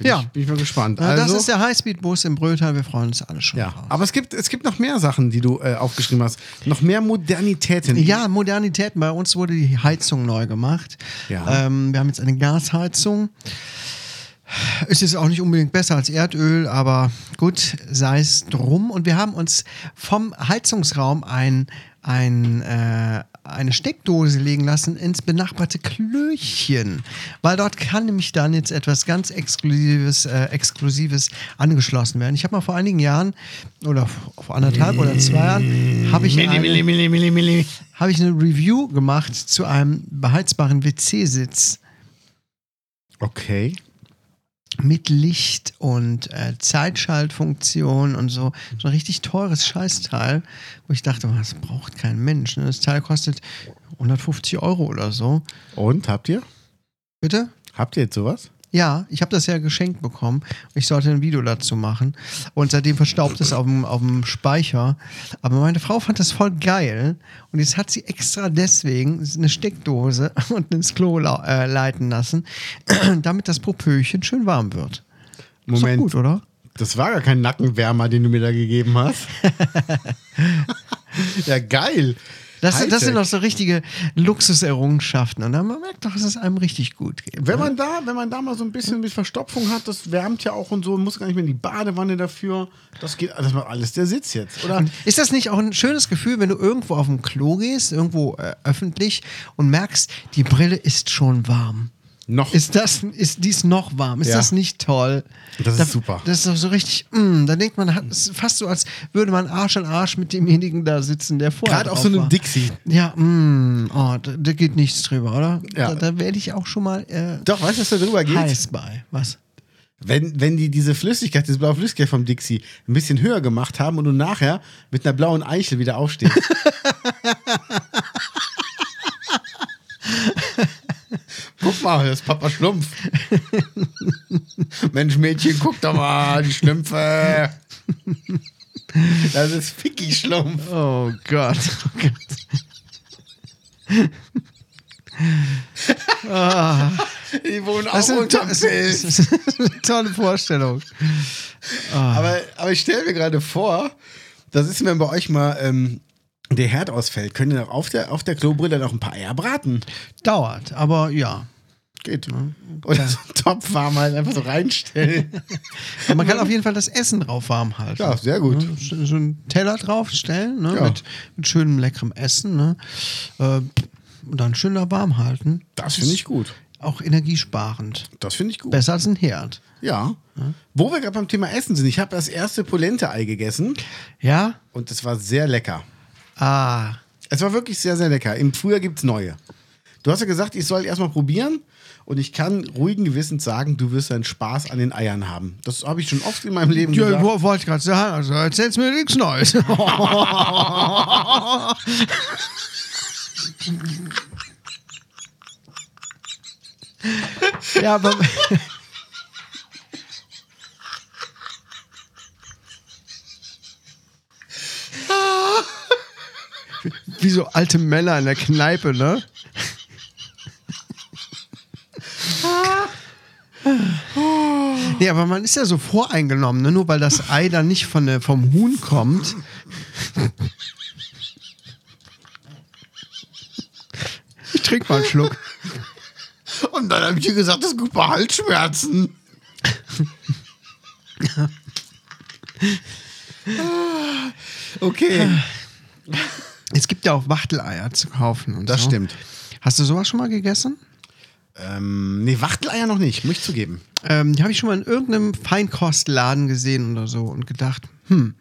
Bin, Ja. Ich, bin ich mal gespannt. Ja, Also, das ist der Highspeed-Bus im Brötal. Wir freuen uns alle schon ja. drauf. Aber es gibt, es gibt noch mehr Sachen, die du äh, aufgeschrieben hast. Noch mehr Modernitäten. Ja, Modernitäten. Bei uns wurde die Heizung neu gemacht. Ja. Ähm, wir haben jetzt eine Gasheizung. Es ist auch nicht unbedingt besser als Erdöl, aber gut, sei es drum. Und wir haben uns vom Heizungsraum ein, ein, äh, eine Steckdose legen lassen ins benachbarte Klöchen. Weil dort kann nämlich dann jetzt etwas ganz Exklusives, äh, Exklusives angeschlossen werden. Ich habe mal vor einigen Jahren oder vor anderthalb oder zwei Jahren habe ich eine, habe ich eine Review gemacht zu einem beheizbaren WC-Sitz Okay. Mit Licht und äh, Zeitschaltfunktion und so. So ein richtig teures Scheißteil, wo ich dachte, das braucht kein Mensch. Ne? Das Teil kostet 150 Euro oder so. Und habt ihr? Bitte? Habt ihr jetzt sowas? Ja, ich habe das ja geschenkt bekommen. Ich sollte ein Video dazu machen. Und seitdem verstaubt es auf dem, auf dem Speicher. Aber meine Frau fand das voll geil. Und jetzt hat sie extra deswegen eine Steckdose und ins Klo äh, leiten lassen, damit das Popöchen schön warm wird. Ist Moment. gut, oder? Das war gar kein Nackenwärmer, den du mir da gegeben hast. ja, geil. Das, das sind doch so richtige Luxuserrungenschaften. Und dann man merkt doch, dass es einem richtig gut geht. Wenn ne? man da, wenn man da mal so ein bisschen mit Verstopfung hat, das wärmt ja auch und so, muss gar nicht mehr in die Badewanne dafür. Das geht, das macht alles der Sitz jetzt, oder? Ist das nicht auch ein schönes Gefühl, wenn du irgendwo auf dem Klo gehst, irgendwo äh, öffentlich und merkst, die Brille ist schon warm? Noch. Ist das, ist dies noch warm? Ist Ja. das nicht toll? Das ist da, super. Das ist doch so richtig, mm, da denkt man, hat- es ist fast so, als würde man Arsch an Arsch mit demjenigen da sitzen, der vorher Gerade auf so einem. Dixie. Ja, mm, oh, da, da geht nichts drüber, oder? Ja. Da, da werde ich auch schon mal äh, Doch, weißt du, was da drüber geht? heiß bei. Was? Wenn, wenn die diese Flüssigkeit, diese blaue Flüssigkeit vom Dixie ein bisschen höher gemacht haben und du nachher mit einer blauen Eichel wieder aufstehst. Guck mal, das ist Papa Schlumpf. Mensch, Mädchen, guck doch mal, die Schlümpfe. Das ist Ficky Schlumpf. Oh Gott. Oh Gott. Die wohnen auch Das to unterm das Pilz. ist eine tolle Vorstellung. Aber, aber ich stelle mir gerade vor, das ist, wenn bei euch mal ähm, der Herd ausfällt, könnt ihr auf der, auf der Klobrille noch ein paar Eier braten. Dauert, aber ja. Geht. Oder so einen Topf warm halt einfach so reinstellen. Aber man kann auf jeden Fall das Essen drauf warm halten. Ja, sehr gut. Ne? So einen Teller draufstellen, ne? Ja. mit, mit schönem leckerem Essen. Ne? Äh, und dann schön da warm halten. Das finde ich gut. Auch energiesparend. Das finde ich gut. Besser als ein Herd. Ja. Wo wir gerade beim Thema Essen sind, ich habe das erste Polente-Ei gegessen Ja? und es war sehr lecker. Ah. Es war wirklich sehr, sehr lecker. Im Frühjahr gibt es neue. Du hast ja gesagt, ich soll erstmal probieren und ich kann ruhigen Gewissens sagen, du wirst einen Spaß an den Eiern haben. Das habe ich schon oft in meinem Leben Ja, gesagt. wo- wollte ich gerade sagen, also erzählst mir nichts Neues. ja, aber. Wie so alte Männer in der Kneipe, ne? Aber man ist ja so voreingenommen, ne? nur weil das Ei dann nicht von der, vom Huhn kommt. Ich trink mal einen Schluck. Und dann habe ich ihr gesagt, das ist gut bei Halsschmerzen. Ah, okay. Es gibt ja auch Wachteleier zu kaufen. Und Das so. stimmt. Hast du sowas schon mal gegessen? Ähm, nee, Wachteleier noch nicht, muss ich zugeben. Ähm, die habe ich schon mal in irgendeinem Feinkostladen gesehen oder so und gedacht, hm,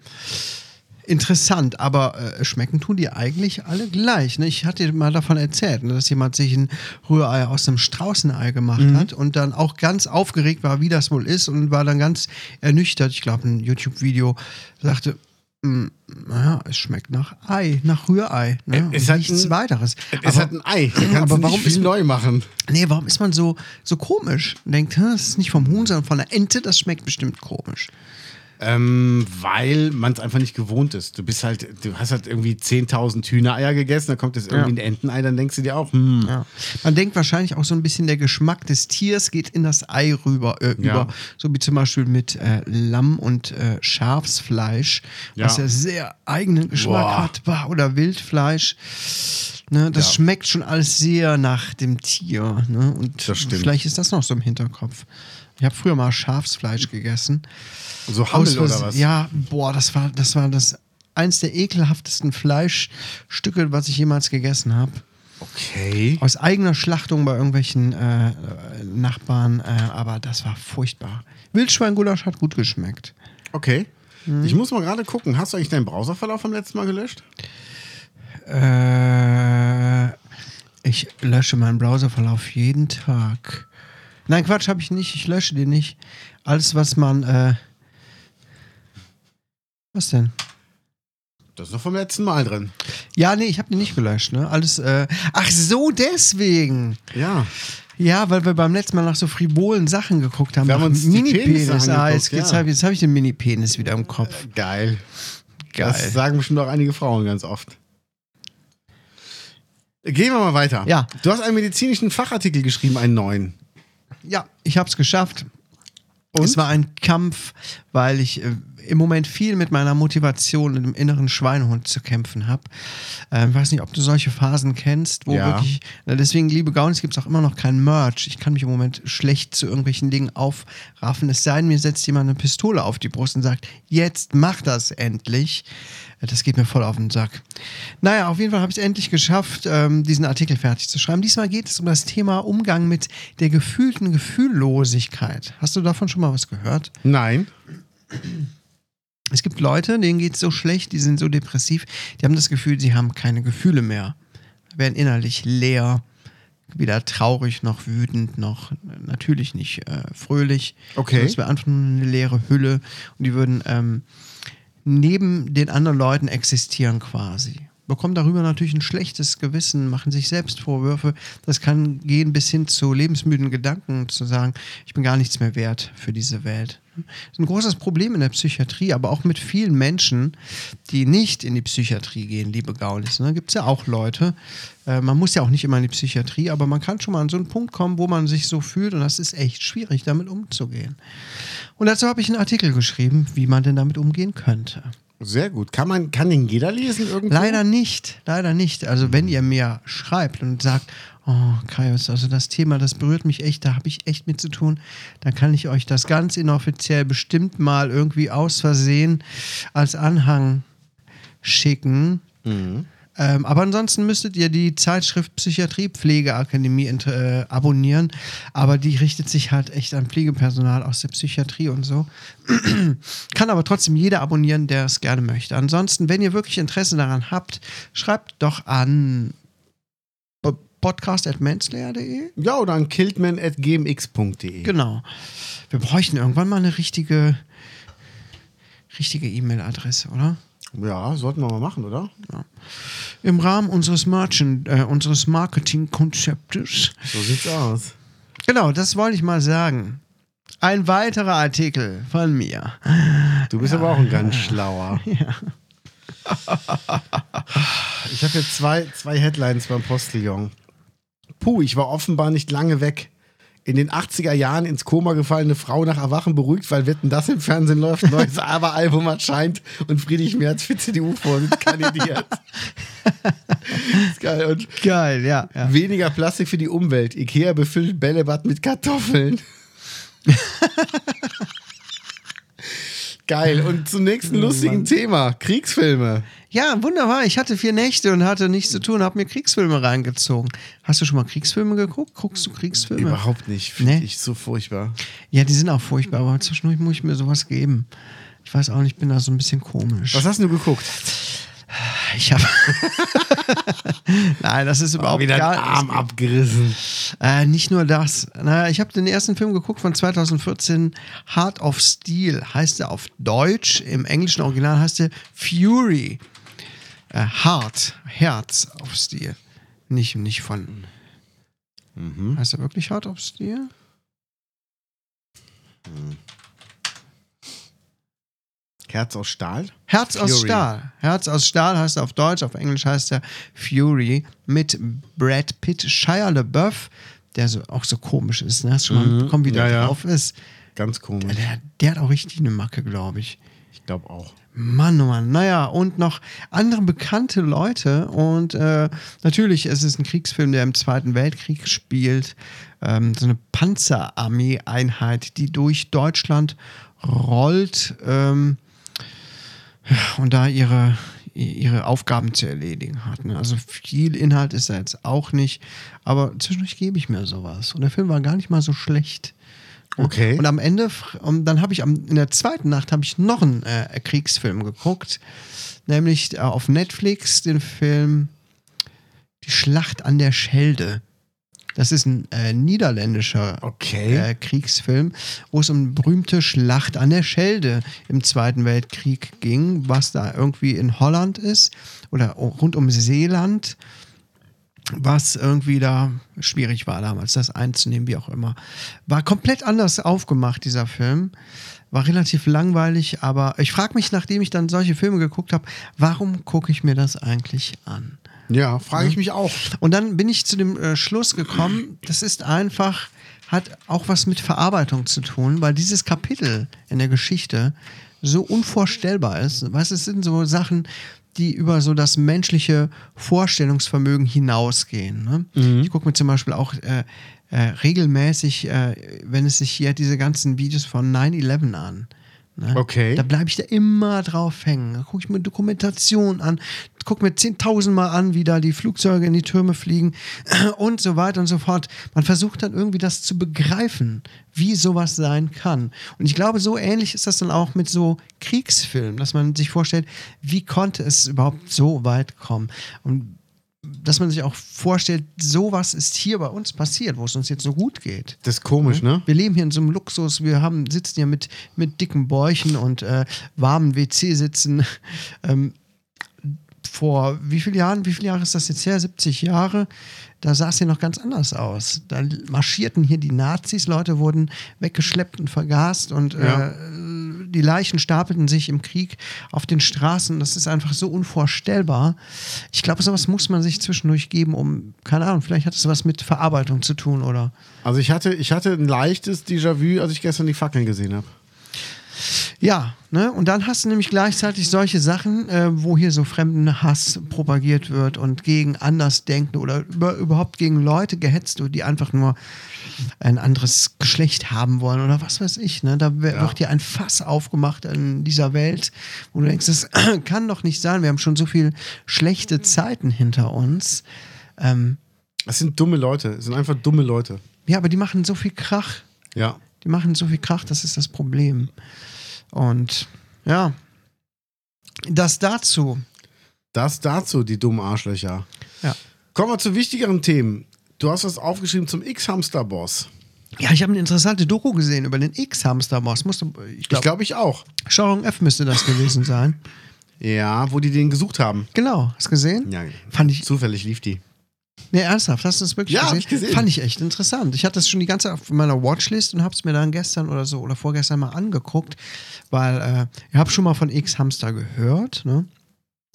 interessant, aber äh, schmecken tun die eigentlich alle gleich. Ne? Ich hatte mal davon erzählt, ne, dass jemand sich ein Rührei aus einem Straußenei gemacht hat und dann auch ganz aufgeregt war, wie das wohl ist und war dann ganz ernüchtert. Ich glaube, ein YouTube-Video sagte, hm, naja, es schmeckt nach Ei, nach Rührei. Ne? Und es hat nichts ein- weiteres. Es hat ein Ei. Aber warum ist- neu machen? Nee, warum ist man so, so komisch? Denkt, "Hä, das ist nicht vom Huhn, sondern von der Ente, das schmeckt bestimmt komisch. Ähm, weil man es einfach nicht gewohnt ist. Du bist halt, du hast halt irgendwie 10.000 Hühnereier gegessen, dann kommt jetzt irgendwie Ja. ein Entenei, dann denkst du dir auch, hm, Ja. Man denkt wahrscheinlich auch so ein bisschen, der Geschmack des Tiers geht in das Ei rüber, äh, über. So wie zum Beispiel mit äh, Lamm und äh, Schafsfleisch, was Ja. sehr eigenen Geschmack Boah. hat. Bah, Oder Wildfleisch. Ne, das Ja. schmeckt schon alles sehr nach dem Tier. Ne? Und vielleicht ist das noch so im Hinterkopf. Ich habe früher mal Schafsfleisch gegessen. so Hammel oder was? Ja, boah, das war, das war das eins der ekelhaftesten Fleischstücke, was ich jemals gegessen habe. Okay. Aus eigener Schlachtung bei irgendwelchen äh, Nachbarn, äh, aber das war furchtbar. Wildschweingulasch hat gut geschmeckt. Okay. Mhm. Ich muss mal gerade gucken, hast du eigentlich deinen Browserverlauf vom letzten Mal gelöscht? Äh, ich lösche meinen Browserverlauf jeden Tag. Nein, Quatsch, habe ich nicht. Ich lösche den nicht. Alles, was man. Äh, was denn? Das ist noch vom letzten Mal drin. Ja, nee, ich habe den nicht gelöscht. Ne? Alles. Äh, ach so, deswegen. Ja. Ja, weil wir beim letzten Mal nach so frivolen Sachen geguckt haben. Wir haben uns Mini-Penis. Ah, jetzt, ja. habe jetzt hab ich den Mini-Penis wieder im Kopf. Geil. Geil. Das sagen bestimmt auch einige Frauen ganz oft. Gehen wir mal weiter. Ja. Du hast einen medizinischen Fachartikel geschrieben, einen neuen. Ja, ich habe es geschafft. Und? Es war ein Kampf, weil ich äh, im Moment viel mit meiner Motivation und dem inneren Schweinehund zu kämpfen habe. Äh, ich weiß nicht, ob du solche Phasen kennst, wo Ja. wirklich. Na, deswegen, liebe Gaunis, gibt es auch immer noch kein Merch. Ich kann mich im Moment schlecht zu irgendwelchen Dingen aufraffen. Es sei denn, mir setzt jemand eine Pistole auf die Brust und sagt, jetzt mach das endlich. Das geht mir voll auf den Sack. Naja, auf jeden Fall habe ich es endlich geschafft, ähm, diesen Artikel fertig zu schreiben. Diesmal geht es um das Thema Umgang mit der gefühlten Gefühllosigkeit. Hast du davon schon mal was gehört? Nein. Es gibt Leute, denen geht es so schlecht, die sind so depressiv, die haben das Gefühl, sie haben keine Gefühle mehr. Werden innerlich leer, weder traurig noch wütend noch natürlich nicht äh, fröhlich. Okay. Das wäre einfach nur eine leere Hülle und die würden ähm, neben den anderen Leuten existieren quasi. Bekommen darüber natürlich ein schlechtes Gewissen, machen sich selbst Vorwürfe. Das kann gehen bis hin zu lebensmüden Gedanken, zu sagen, ich bin gar nichts mehr wert für diese Welt. Das ist ein großes Problem in der Psychiatrie, aber auch mit vielen Menschen, die nicht in die Psychiatrie gehen, liebe Gaulis. Da gibt es ja auch Leute. Äh, man muss ja auch nicht immer in die Psychiatrie, aber man kann schon mal an so einen Punkt kommen, wo man sich so fühlt und das ist echt schwierig, damit umzugehen. Und dazu habe ich einen Artikel geschrieben, wie man denn damit umgehen könnte. Sehr gut. Kann, man, kann den jeder lesen irgendwo? Leider nicht, leider nicht. Also wenn ihr mir schreibt und sagt, oh Kaius, also das Thema, das berührt mich echt, da habe ich echt mit zu tun, dann kann ich euch das ganz inoffiziell bestimmt mal irgendwie aus Versehen als Anhang schicken. Ähm, aber ansonsten müsstet ihr die Zeitschrift Psychiatrie Pflegeakademie äh, abonnieren. Aber die richtet sich halt echt an Pflegepersonal aus der Psychiatrie und so. Kann aber trotzdem jeder abonnieren, der es gerne möchte. Ansonsten, wenn ihr wirklich Interesse daran habt, schreibt doch an podcast.manslayer.de. Ja, oder an kiltman.gmx.de. Genau. Wir bräuchten irgendwann mal eine richtige richtige E-Mail-Adresse, oder? Ja, sollten wir mal machen, oder? Im Rahmen unseres, Merchant, äh, unseres Marketingkonzeptes. So sieht's aus. Genau, das wollte ich mal sagen. Ein weiterer Artikel von mir. Du bist aber auch ein ganz schlauer. Ich habe jetzt zwei, zwei Headlines beim Postillon. Puh, ich war offenbar nicht lange weg. In den 80er Jahren ins Koma gefallene Frau nach Erwachen beruhigt, weil Wetten, das im Fernsehen läuft, neues Aber-Album erscheint und Friedrich Merz für CDU-Vorsitz kandidiert. geil. Und Geil, ja. ja. weniger Plastik für die Umwelt. Ikea befüllt Bällebad mit Kartoffeln. geil. Und zum nächsten lustigen Thema. Kriegsfilme. Ja, wunderbar. Ich hatte vier Nächte und hatte nichts zu tun, habe mir Kriegsfilme reingezogen. Hast du schon mal Kriegsfilme geguckt? Guckst du Kriegsfilme? Überhaupt nicht. Finde Nee. ich so furchtbar. Ja, die sind auch furchtbar, aber zwischendurch muss ich mir sowas geben. Ich weiß auch nicht, ich bin da so ein bisschen komisch. Was hast du geguckt? Ich habe. Nein, das ist überhaupt Wieder gar den Arm abgerissen. Äh, nicht nur das. Naja, ich habe den ersten Film geguckt von 2014, Heart of Steel, heißt er auf Deutsch. Im englischen Original heißt er Fury. Äh, Heart, Herz of Steel. Nicht, nicht von. Heißt er wirklich Heart of Steel? Herz aus Stahl? Herz aus Fury. Stahl. Herz aus Stahl heißt er auf Deutsch, auf Englisch heißt er Fury mit Brad Pitt, Shia LaBeouf, der so, auch so komisch ist. Ne? Hast schon mal mitbekommen, wie der Ja, ja. drauf ist? Ganz komisch. Der, der hat auch richtig eine Macke, glaube ich. Ich glaube auch. Mann, oh Mann. Naja, und noch andere bekannte Leute. Und äh, natürlich ist es ein Kriegsfilm, der im Zweiten Weltkrieg spielt. Ähm, so eine Panzerarmee-Einheit, die durch Deutschland rollt ähm, und da ihre, ihre Aufgaben zu erledigen hat. Ne? Also viel Inhalt ist da jetzt auch nicht. Aber zwischendurch gebe ich mir sowas. Und der Film war gar nicht mal so schlecht. Okay. Und am Ende, und dann habe ich am, in der zweiten Nacht habe ich noch einen äh, Kriegsfilm geguckt, nämlich äh, auf Netflix den Film Die Schlacht an der Schelde. Das ist ein äh, niederländischer Okay. äh, Kriegsfilm, wo es um eine berühmte Schlacht an der Schelde im Zweiten Weltkrieg ging, was da irgendwie in Holland ist oder rund um Seeland, was irgendwie da schwierig war damals, das einzunehmen, wie auch immer. War komplett anders aufgemacht, dieser Film. War relativ langweilig, aber ich frage mich, nachdem ich dann solche Filme geguckt habe, warum gucke ich mir das eigentlich an? Ja, frage ich mich auch. Und dann bin ich zu dem äh, Schluss gekommen, das ist einfach, hat auch was mit Verarbeitung zu tun, weil dieses Kapitel in der Geschichte so unvorstellbar ist. Weißt du, es sind so Sachen, die über so das menschliche Vorstellungsvermögen hinausgehen. Ne? Ich gucke mir zum Beispiel auch äh, äh, regelmäßig, äh, wenn es sich hier diese ganzen Videos von 9-11 an. Ne? Okay. Da bleibe ich da immer drauf hängen. Da gucke ich mir Dokumentation an, gucke mir 10.000 Mal an, wie da die Flugzeuge in die Türme fliegen und so weiter und so fort. Man versucht dann irgendwie das zu begreifen, wie sowas sein kann. Und ich glaube, so ähnlich ist das dann auch mit so Kriegsfilmen, dass man sich vorstellt, wie konnte es überhaupt so weit kommen? Und dass man sich auch vorstellt, sowas ist hier bei uns passiert, wo es uns jetzt so gut geht. Das ist komisch, ne? Wir leben hier in so einem Luxus, wir haben, sitzen hier mit, mit dicken Bäuchen und äh, warmen WC-Sitzen. Ähm, vor wie vielen Jahren, wie viele Jahre ist das jetzt her? 70 Jahre. Da sah es hier noch ganz anders aus. Da marschierten hier die Nazis, Leute wurden weggeschleppt und vergast und Ja. äh, die Leichen stapelten sich im Krieg auf den Straßen. Das ist einfach so unvorstellbar. Ich glaube, sowas muss man sich zwischendurch geben, um, keine Ahnung, vielleicht hat es was mit Verarbeitung zu tun oder. Also ich hatte, ich hatte ein leichtes Déjà-vu, als ich gestern die Fackeln gesehen habe. Ja, ne? Und dann hast du nämlich gleichzeitig solche Sachen, äh, wo hier so fremden Hass propagiert wird und gegen Andersdenkende oder über, überhaupt gegen Leute gehetzt wird, die einfach nur ein anderes Geschlecht haben wollen oder was weiß ich. Ne? Da wird hier ein Fass aufgemacht in dieser Welt, wo du denkst, das kann doch nicht sein. Wir haben schon so viel schlechte Zeiten hinter uns. Ähm, Das sind dumme Leute. Das sind einfach dumme Leute. ja, aber die machen so viel Krach. Ja. Die machen so viel Krach, das ist das Problem. Und ja, das dazu. Das dazu, die dummen Arschlöcher. Ja. Kommen wir zu wichtigeren Themen. Du hast was aufgeschrieben zum X-Hamster-Boss. Ja, ich habe eine interessante Doku gesehen über den X-Hamster-Boss. Ich Ich glaube, glaube ich auch. Steuerung F müsste das gewesen sein. Ja, wo die den gesucht haben. Genau, hast du gesehen? Ja, Fand ich, zufällig lief die. Nee, ernsthaft, hast du das wirklich Ja, hab gesehen? ich gesehen. Fand ich echt interessant. Ich hatte das schon die ganze Zeit auf meiner Watchlist und habe es mir dann gestern oder so oder vorgestern mal angeguckt, weil äh, ich habe schon mal von X-Hamster gehört, ne?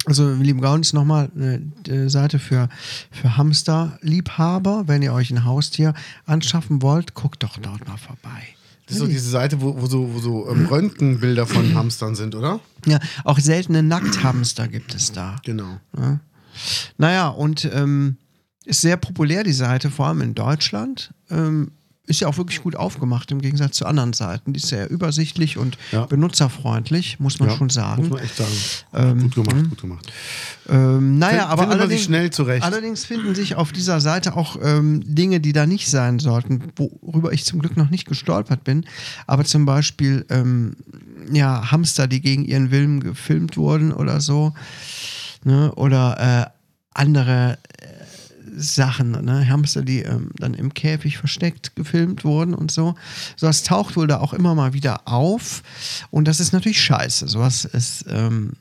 Also, lieben Gaunis nochmal eine äh, Seite für, für Hamsterliebhaber. Wenn ihr euch ein Haustier anschaffen wollt, guckt doch dort mal vorbei. Das ist so diese Seite, wo, wo so, wo so ähm, Röntgenbilder von Hamstern sind, oder? Ja, auch seltene Nackthamster gibt es da. Genau. Ne? Naja, und ähm, ist sehr populär, die Seite, vor allem in Deutschland. Ähm, ist ja auch wirklich gut aufgemacht im Gegensatz zu anderen Seiten. Die ist sehr übersichtlich und Ja. benutzerfreundlich, muss man Ja, schon sagen. Muss man echt sagen. Ähm, gut gemacht, gut gemacht. Ähm, naja, Find- aber allerdings, schnell zurecht. allerdings finden sich auf dieser Seite auch ähm, Dinge, die da nicht sein sollten, worüber ich zum Glück noch nicht gestolpert bin. Aber zum Beispiel ähm, ja, Hamster, die gegen ihren Willen gefilmt wurden oder so. Ne? Oder äh, andere Sachen, ne? Hamster, die ähm, dann im Käfig versteckt gefilmt wurden und so. Sowas taucht wohl da auch immer mal wieder auf. Und das ist natürlich scheiße. Sowas ist. Ähm,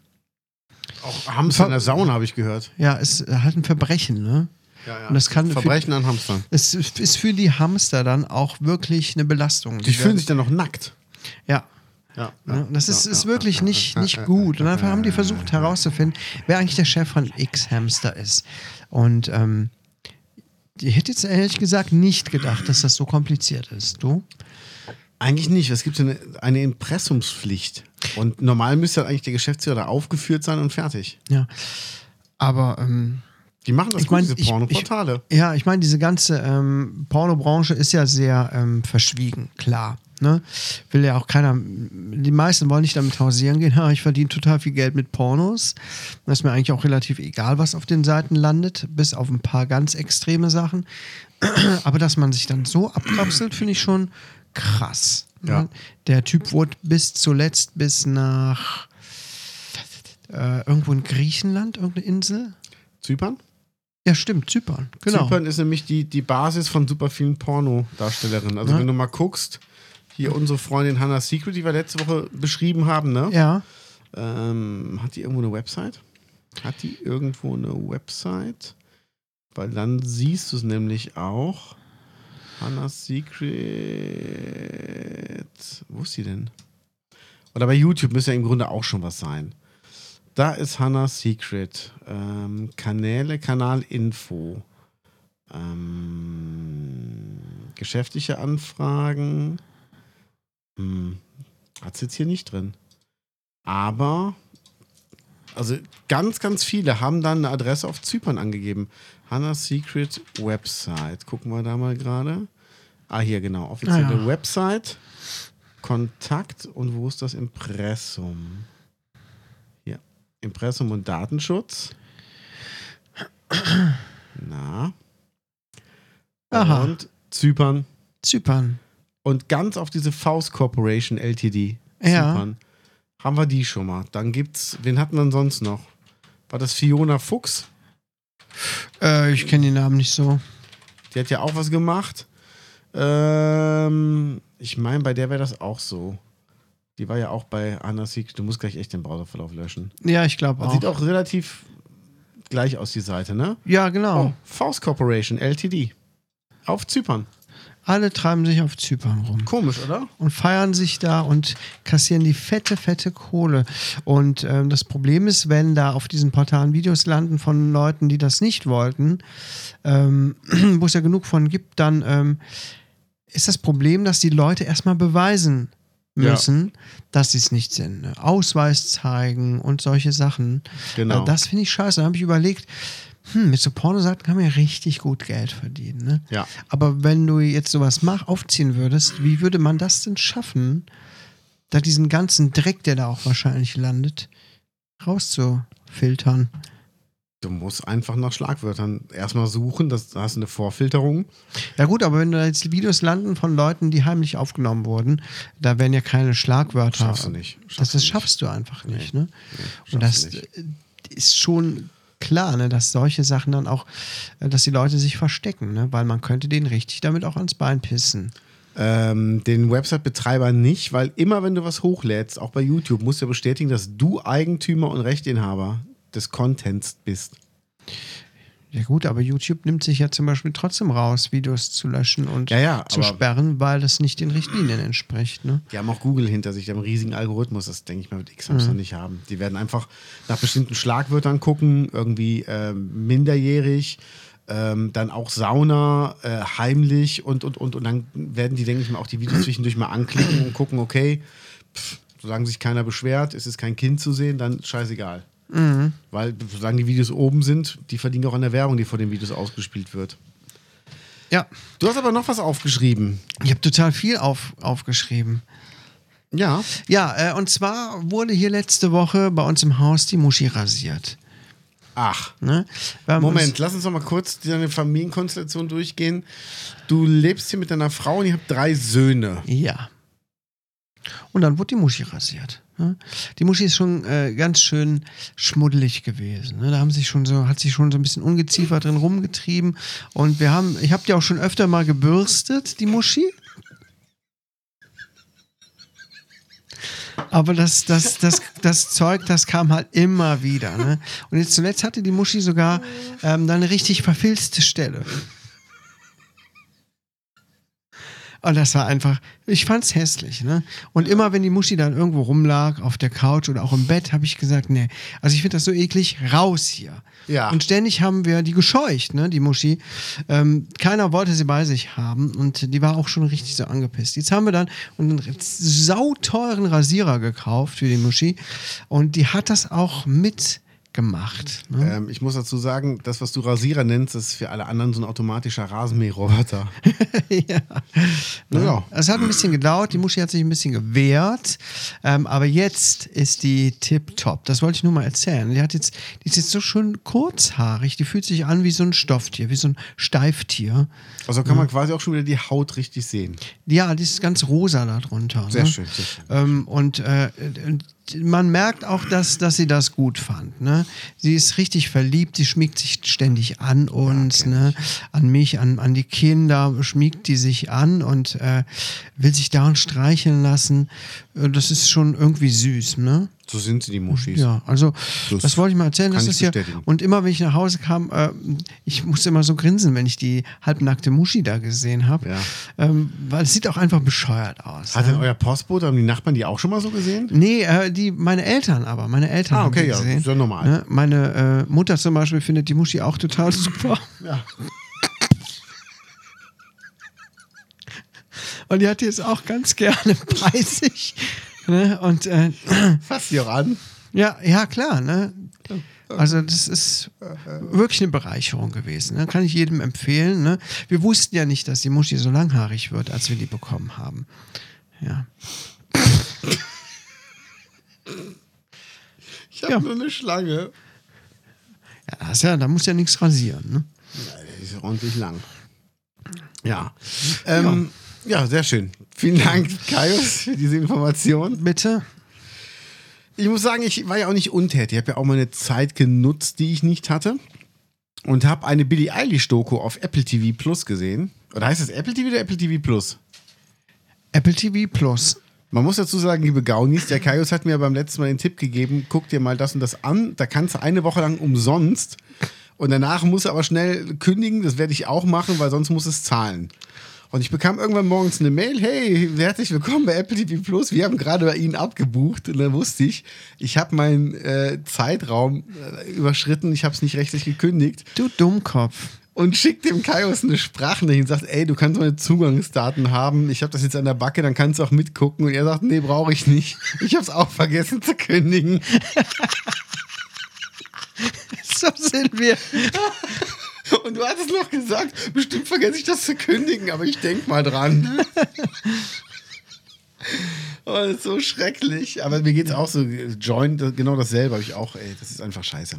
Auch Hamster in der Sauna habe ich gehört. ja, ist halt ein Verbrechen, ne? Ja, ja. Und das kann für- Verbrechen an Hamstern. Es ist für die Hamster dann auch wirklich eine Belastung. Die fühlen sich dann noch nackt. Ja. Ja, Ne? Das ist, ja, ist ja, wirklich ja, nicht, ja, nicht ja, gut. Und ja, einfach haben die versucht herauszufinden, wer eigentlich der Chef von X-Hamster ist. Und ähm, ich hätte jetzt ehrlich gesagt nicht gedacht, dass das so kompliziert ist. Du? Eigentlich nicht. Es gibt eine, eine Impressumspflicht. Und normal müsste halt eigentlich der Geschäftsführer da aufgeführt sein und fertig. Ja. Aber ähm, Die machen das Ich gut, mein, diese ich- Pornoportale. Ja, ich meine, diese ganze ähm, Pornobranche ist ja sehr ähm, verschwiegen, klar. Ne? Will ja auch keiner, die meisten wollen nicht damit hausieren gehen, ha, ich verdiene total viel Geld mit Pornos. Das ist mir eigentlich auch relativ egal, was auf den Seiten landet, bis auf ein paar ganz extreme Sachen. Aber dass man sich dann so abkapselt, finde ich schon krass. Ja. Der Typ wurde bis zuletzt bis nach äh, irgendwo in Griechenland, irgendeine Insel. Zypern? Ja, stimmt, Zypern. Genau. Zypern ist nämlich die, die Basis von super vielen Pornodarstellerinnen. Also Ja. wenn du mal guckst, hier unsere Freundin Hannah Secret, die wir letzte Woche beschrieben haben, ne? Ja. Ähm, hat die irgendwo eine Website? Hat die irgendwo eine Website? Weil dann siehst du es nämlich auch. Hannah Secret. Wo ist sie denn? Oder bei YouTube müsste ja im Grunde auch schon was sein. Da ist Hannah Secret. Ähm, Kanäle, Kanalinfo. Ähm, geschäftliche Anfragen. Hm, hat sie jetzt hier nicht drin. Aber, also ganz, ganz viele haben dann eine Adresse auf Zypern angegeben. Hannah Secret Website. Gucken wir da mal gerade. Ah, hier genau. Offizielle Ah, ja. Website. Kontakt und wo ist das Impressum? Hier. Impressum und Datenschutz. Na. Aha. Und Zypern. Zypern. Und ganz auf diese Faust Corporation LTD. Ja. Zypern. Haben wir die schon mal. Dann gibt's, wen hatten wir sonst noch? War das Fiona Fuchs? Äh, ich kenne den Namen nicht so. Die hat ja auch was gemacht. Ähm, ich meine, bei der wäre das auch so. Die war ja auch bei Anna Sieg. Du musst gleich echt den Browserverlauf löschen. Ja, ich glaube auch. sieht auch relativ gleich aus, die Seite, ne? Ja, genau. Oh, Faust Corporation, LTD. Auf Zypern. Alle treiben sich auf Zypern rum Komisch, oder? und feiern sich da und kassieren die fette, fette Kohle. Und ähm, das Problem ist, wenn da auf diesen Portalen Videos landen von Leuten, die das nicht wollten, ähm, wo es ja genug von gibt, dann ähm, ist das Problem, dass die Leute erstmal beweisen Ja. müssen, dass sie es nicht sind. Ausweis zeigen und solche Sachen. Genau. Äh, Das finde ich scheiße. Da habe ich überlegt, hm, mit so Pornoseiten kann man ja richtig gut Geld verdienen. Ne? Ja. Aber wenn du jetzt sowas mach, aufziehen würdest, wie würde man das denn schaffen, da diesen ganzen Dreck, der da auch wahrscheinlich landet, rauszufiltern? Du musst einfach nach Schlagwörtern erstmal suchen. Das, da hast du eine Vorfilterung. Ja gut, aber wenn da jetzt Videos landen von Leuten, die heimlich aufgenommen wurden, da werden ja keine Schlagwörter. Schaffst du nicht. das Schaffst du das nicht. schaffst du einfach nicht. Nee. Ne? schaffst Und das nicht. äh, ist schon klar, ne, dass solche Sachen dann auch, äh, dass die Leute sich verstecken, ne? weil man könnte denen richtig damit auch ans Bein pissen. Ähm, den Website-Betreiber nicht, weil immer wenn du was hochlädst, auch bei YouTube, musst du ja bestätigen, dass du Eigentümer und Rechteinhaber des Contents bist. Ja gut, aber YouTube nimmt sich ja zum Beispiel trotzdem raus, Videos zu löschen und Ja, ja, zu sperren, weil das nicht den Richtlinien entspricht. Ne? Die haben auch Google hinter sich, die haben einen riesigen Algorithmus, das denke ich mal, wird X-Hamster nicht haben. Die werden einfach nach bestimmten Schlagwörtern gucken, irgendwie ähm, minderjährig, ähm, dann auch Sauna, äh, heimlich und, und, und, und dann werden die, denke ich mal, auch die Videos zwischendurch mal anklicken und gucken, okay, pff, solange sich keiner beschwert, ist es kein Kind zu sehen, dann scheißegal. Weil, solange die Videos oben sind, die verdienen auch an der Werbung, die vor den Videos ausgespielt wird. Ja, Du hast aber noch was aufgeschrieben. ich habe total viel auf, aufgeschrieben. Ja. Ja, äh, und zwar wurde hier letzte Woche bei uns im Haus die Muschi rasiert. Ach. Ne? Moment, lass uns noch mal kurz deine Familienkonstellation durchgehen. Du lebst hier mit deiner Frau und ihr habt drei Söhne. Uns, ja. Und dann wurde die Muschi rasiert. Die Muschi ist schon äh, ganz schön schmuddelig gewesen. Ne? Da haben sich schon so, hat sich schon so ein bisschen Ungeziefer drin rumgetrieben. Und wir haben, ich habe die auch schon öfter mal gebürstet, die Muschi. Aber das, das, das, das Zeug, das kam halt immer wieder. Ne? Und jetzt zuletzt hatte die Muschi sogar ähm, dann eine richtig verfilzte Stelle. Und das war einfach, ich fand's hässlich, ne? Und immer wenn die Muschi dann irgendwo rumlag, auf der Couch oder auch im Bett, habe ich gesagt, nee, also ich finde das so eklig, raus hier. Ja. Und ständig haben wir die gescheucht, ne, die Muschi. Ähm, keiner wollte sie bei sich haben und die war auch schon richtig so angepisst. Jetzt haben wir dann einen sauteuren Rasierer gekauft für die Muschi und die hat das auch mitgemacht. Ne? Ähm, ich muss dazu sagen, das, was du Rasierer nennst, ist für alle anderen so ein automatischer Rasenmäherroboter. ja. Naja. Es hat ein bisschen gedauert, die Muschi hat sich ein bisschen gewehrt, ähm, aber jetzt ist die tipptopp. Das wollte ich nur mal erzählen. Die, hat jetzt, die ist jetzt so schön kurzhaarig, die fühlt sich an wie so ein Stofftier, wie so ein Steiftier. Also kann man quasi auch schon wieder die Haut richtig sehen. Ja, die ist ganz rosa darunter. Sehr ne? schön, sehr schön. Ähm, und äh, und man merkt auch, dass, dass sie das gut fand. Ne? Sie ist richtig verliebt, sie schmiegt sich ständig an uns, ne? an mich, an, an die Kinder, schmiegt die sich an und äh, will sich dauernd streicheln lassen. Äh, Das ist schon irgendwie süß. Ne? So sind sie, die Muschis. Ja, also Das das wollte ich mal erzählen. Das ist ja, und immer wenn ich nach Hause kam, äh, ich musste immer so grinsen, wenn ich die halbnackte Muschi da gesehen habe. Ja. Ähm, weil es sieht auch einfach bescheuert aus. Hat ne? denn euer Postbote, haben die Nachbarn die auch schon mal so gesehen? Nee, äh, die, meine Eltern aber. Meine Eltern Ah, haben okay, die ja, gesehen. ist ja normal. Ne? Meine äh, Mutter zum Beispiel findet die Muschi auch total super. Ja. Und die hat die jetzt auch ganz gerne bei sich. Ne? Und äh, Fass die auch an. ja, ja, klar. Ne? Also das ist wirklich eine Bereicherung gewesen. Ne? Kann ich jedem empfehlen. Ne? Wir wussten ja nicht, dass die Muschi so langhaarig wird, als wir die bekommen haben. Ja. Ich habe Ja. nur eine Schlange. Ja, das ja, da muss ja nichts rasieren. Ne? Die ist ordentlich lang. Ja. Ähm, ja. Sehr schön. Vielen Dank, Kaius, für diese Information. Bitte? Ich muss sagen, ich war ja auch nicht untätig. Ich habe ja auch mal eine Zeit genutzt, die ich nicht hatte. Und habe eine Billie Eilish-Doku auf Apple TV Plus gesehen. Oder heißt es Apple TV oder Apple TV Plus? Apple TV Plus. Man muss dazu sagen, liebe Gaunis, der Kaius hat mir beim letzten Mal den Tipp gegeben, guck dir mal das und das an. Da kannst du eine Woche lang umsonst. Und danach musst du aber schnell kündigen. Das werde ich auch machen, weil sonst muss es zahlen. Und ich bekam irgendwann morgens eine Mail, hey, herzlich willkommen bei Apple TV Plus. Wir haben gerade bei Ihnen abgebucht. Und dann wusste ich, ich habe meinen äh, Zeitraum äh, überschritten. Ich habe es nicht rechtlich gekündigt. Du Dummkopf. Und schickt dem Kaius eine Sprachnachricht und sagt, ey, du kannst meine Zugangsdaten haben. Ich habe das jetzt an der Backe, dann kannst du auch mitgucken. Und er sagt, nee, brauche ich nicht. Ich habe es auch vergessen zu kündigen. So sind wir. Und du hattest noch gesagt, bestimmt vergesse ich das zu kündigen, aber ich denk mal dran. Oh, das ist so schrecklich. Aber mir geht's auch so. Join, genau dasselbe habe ich auch. Ey, das ist einfach scheiße.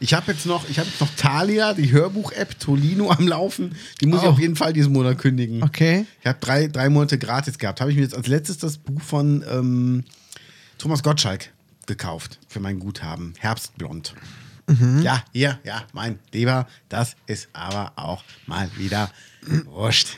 Ich habe jetzt noch, ich habe jetzt noch Thalia, die Hörbuch-App Tolino am Laufen. Die muss ich Oh. auf jeden Fall diesen Monat kündigen. Okay. Ich habe drei, drei Monate gratis gehabt. Habe ich mir jetzt als letztes das Buch von ähm, Thomas Gottschalk gekauft für mein Guthaben. Herbstblond. Ja, hier, ja, mein Lieber, das ist aber auch mal wieder wurscht.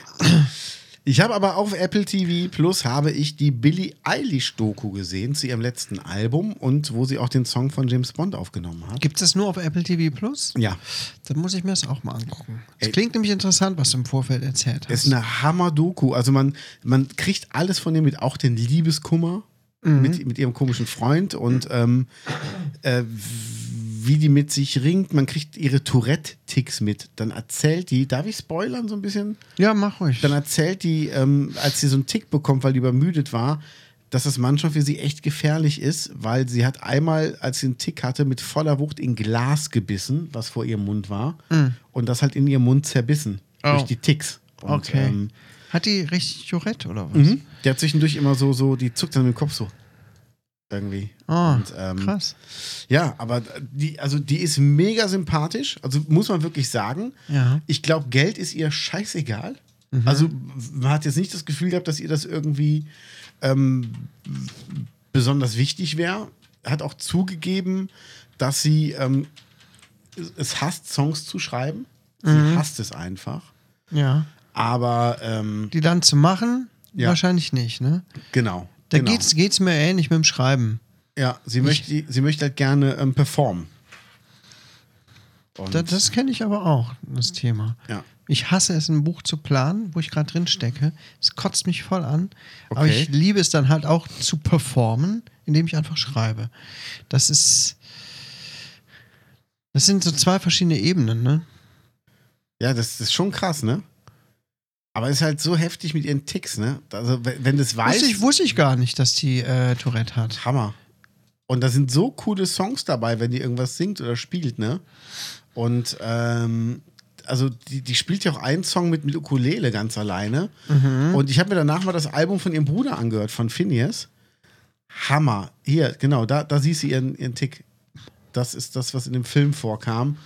Ich habe aber auf Apple TV Plus habe ich die Billie Eilish Doku gesehen zu ihrem letzten Album und wo sie auch den Song von James Bond aufgenommen hat. Gibt es das nur auf Apple TV Plus? Ja, Dann muss ich mir das auch mal angucken. Es klingt nämlich interessant, was du im Vorfeld erzählt Es hast. ist eine Hammer-Doku. Also man, man kriegt alles von ihr mit, auch den Liebeskummer mit, mit ihrem komischen Freund und ähm, äh, wie die mit sich ringt. Man kriegt ihre Tourette-Ticks mit. Dann erzählt die, darf ich spoilern so ein bisschen? ja, mach ruhig. Dann erzählt die, ähm, als sie so einen Tick bekommt, weil die übermüdet war, dass das manchmal für sie echt gefährlich ist, weil sie hat einmal, als sie einen Tick hatte, mit voller Wucht in Glas gebissen, was vor ihrem Mund war, und das halt in ihrem Mund zerbissen Oh. durch die Ticks. Und, Okay. Ähm, Hat die richtig Tourette oder was? mhm. Der hat zwischendurch immer so, so, die zuckt dann mit dem Kopf so. Irgendwie. Oh, Und, ähm, krass. Ja, aber die, also die ist mega sympathisch. Also muss man wirklich sagen. Ja. Ich glaube, Geld ist ihr scheißegal. Mhm. Also man hat jetzt nicht das Gefühl gehabt, dass ihr das irgendwie ähm, besonders wichtig wäre. Hat auch zugegeben, dass sie ähm, es hasst, Songs zu schreiben. Sie Mhm. hasst es einfach. Ja. Aber ähm, Die dann zu machen, Ja. wahrscheinlich nicht, ne? genau. Da genau. geht's, geht's mir ähnlich mit dem Schreiben. Ja, sie möchte, sie möchte halt gerne ähm, performen. Da, das kenne ich aber auch, das Thema. ja. Ich hasse es, ein Buch zu planen, wo ich gerade drin stecke. Es kotzt mich voll an. Aber Okay. ich liebe es dann halt auch zu performen, indem ich einfach schreibe. Das ist. Das sind so zwei verschiedene Ebenen, ne? Ja, das ist schon krass, ne? Aber es ist halt so heftig mit ihren Ticks, ne? Also, wenn, das weiß. Wusste ich, wusste ich gar nicht, dass die äh, Tourette hat. Hammer. Und da sind so coole Songs dabei, wenn die irgendwas singt oder spielt, ne? Und ähm, also die, die spielt ja auch einen Song mit, mit Ukulele ganz alleine. Und ich habe mir danach mal das Album von ihrem Bruder angehört, von Phineas. Hammer. Hier, genau, da, da siehst du ihren, ihren Tick. Das ist das, was in dem Film vorkam.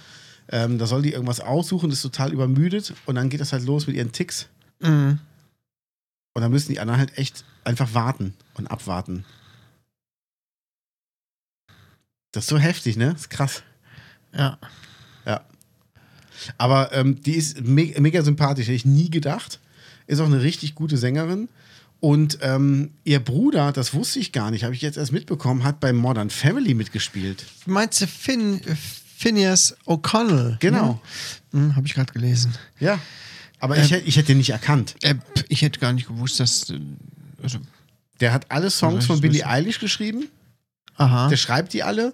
Ähm, da soll die irgendwas aussuchen, ist total übermüdet und dann geht das halt los mit ihren Ticks. Mhm. Und dann müssen die anderen halt echt einfach warten und abwarten. Das ist so heftig, ne? Das ist krass. Ja. Ja. Aber ähm, die ist me mega sympathisch, hätte ich nie gedacht. Ist auch eine richtig gute Sängerin. Und ähm, ihr Bruder, das wusste ich gar nicht, habe ich jetzt erst mitbekommen, hat bei Modern Family mitgespielt. Meinst du Finn, Phineas O'Connell? Genau. Ne? Hm, Habe ich gerade gelesen. Ja. Aber ich, hätt- ich hätte ihn nicht erkannt. Äh, ich hätte gar nicht gewusst, dass. äh, Also, Der hat alle Songs von Billie Eilish geschrieben. aha. Der schreibt die alle.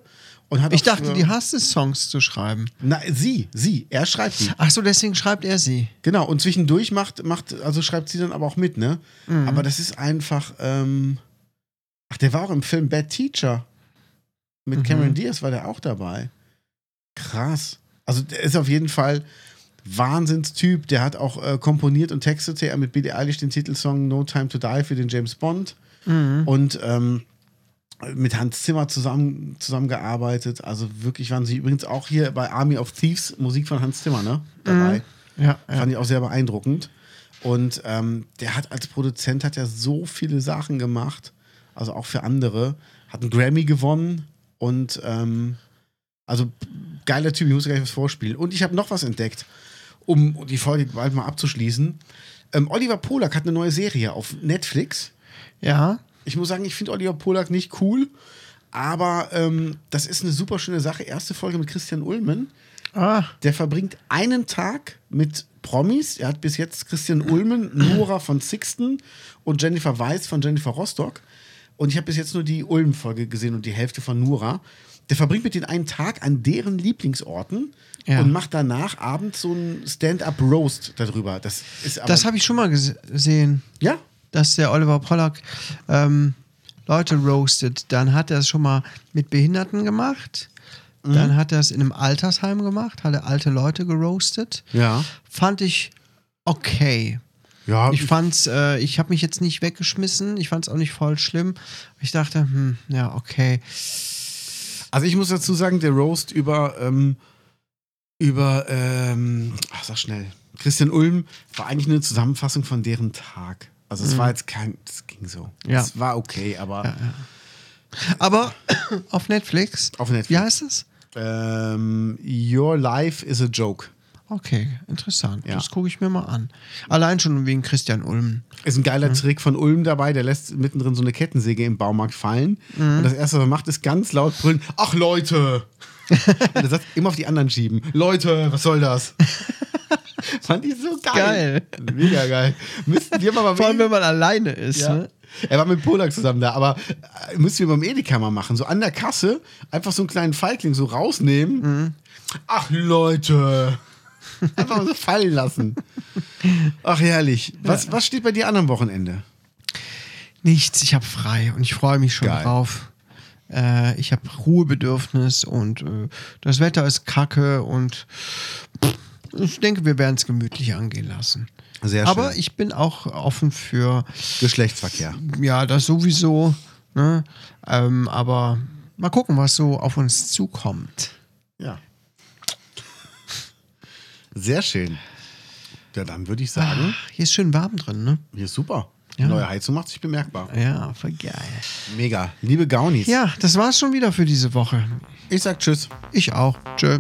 Und hat Ich dachte, die hasst es, Songs zu schreiben. Na, sie, sie. Er schreibt die. Ach so, deswegen schreibt er sie. Genau, und zwischendurch macht, macht, also schreibt sie dann aber auch mit, ne? Mhm. Aber das ist einfach, ähm, ach, der war auch im Film Bad Teacher. Mit Mhm. Cameron Diaz war der auch dabei. Krass. Also der ist auf jeden Fall Wahnsinnstyp. Der hat auch äh, komponiert und textete er mit Billie Eilish den Titelsong No Time to Die für den James Bond. Mhm. Und ähm, mit Hans Zimmer zusammen, zusammengearbeitet. Also wirklich waren sie übrigens auch hier bei Army of Thieves, Musik von Hans Zimmer, ne? Dabei. Ja, ja. Fand ich auch sehr beeindruckend. Und ähm, der hat als Produzent hat er so viele Sachen gemacht, also auch für andere. Hat einen Grammy gewonnen und ähm, also geiler Typ, ich muss gleich was vorspielen. Und ich habe noch was entdeckt, um die Folge bald mal abzuschließen. Ähm, Oliver Polak hat eine neue Serie auf Netflix. ja. Ich muss sagen, ich finde Oliver Polak nicht cool, aber ähm, das ist eine super schöne Sache. Erste Folge mit Christian Ulmen. Ah, Der verbringt einen Tag mit Promis. Er hat bis jetzt Christian Ulmen, Nora von Sixten und Jennifer Weiss von Jennifer Rostock. Und ich habe bis jetzt nur die Ulm-Folge gesehen und die Hälfte von Nora. Der verbringt mit denen einen Tag an deren Lieblingsorten Ja. und macht danach abends so ein Stand-up-Roast darüber. Das ist aber. das habe ich schon mal gese- gesehen, ja, dass der Oliver Pollack ähm, Leute roastet. Dann hat er es schon mal mit Behinderten gemacht. Mhm. Dann hat er es in einem Altersheim gemacht, hat er alte Leute geroastet. ja. Fand ich okay. Ja, Ich fand's, äh, ich habe mich jetzt nicht weggeschmissen, ich fand's auch nicht voll schlimm. Ich dachte, hm, ja, okay. Also ich muss dazu sagen, der Roast über, ähm, über, ähm, ach, sag schnell, Christian Ulm war eigentlich eine Zusammenfassung von deren Tag. Also es war jetzt kein, es ging so. Mhm. Ja. Es war okay, aber Aber auf Netflix. Auf Netflix. Wie heißt es? ähm, Your Life is a Joke. Okay, interessant. Ja. Das gucke ich mir mal an. Allein schon wegen Christian Ulm. Ist ein geiler Mhm. Trick von Ulm dabei, der lässt mittendrin so eine Kettensäge im Baumarkt fallen. Mhm. Und das erste, was er macht, ist ganz laut brüllen: Ach Leute! und er sagt, immer auf die anderen schieben. Leute, was soll das? Fand ich so geil. Mega geil. Müssten wir mal Vor allem, wenn man alleine ist. Ja. Ne? Er war mit Polak zusammen da, aber äh, müssen wir beim Edeka mal machen. So an der Kasse einfach so einen kleinen Feigling so rausnehmen. Mhm. Ach Leute. Einfach mal so fallen lassen. Ach herrlich. Was, was steht bei dir an am Wochenende? Nichts, ich habe frei und ich freue mich schon Geil. drauf. Äh, ich habe Ruhebedürfnis und äh, das Wetter ist kacke und pff, ich denke, wir werden es gemütlich angehen lassen. Sehr Aber schön. ich bin auch offen für, Geschlechtsverkehr. ja, das sowieso. Ne? Ähm, aber mal gucken, was so auf uns zukommt. Ja. Sehr schön. Ja, dann würde ich sagen, Hier ist schön warm drin, ne? hier ist super. Die Ja. neue Heizung macht sich bemerkbar. Ja, voll geil. Mega. Liebe Gaunis, Ja, das war's schon wieder für diese Woche. ich sag Tschüss. Ich auch. Tschö.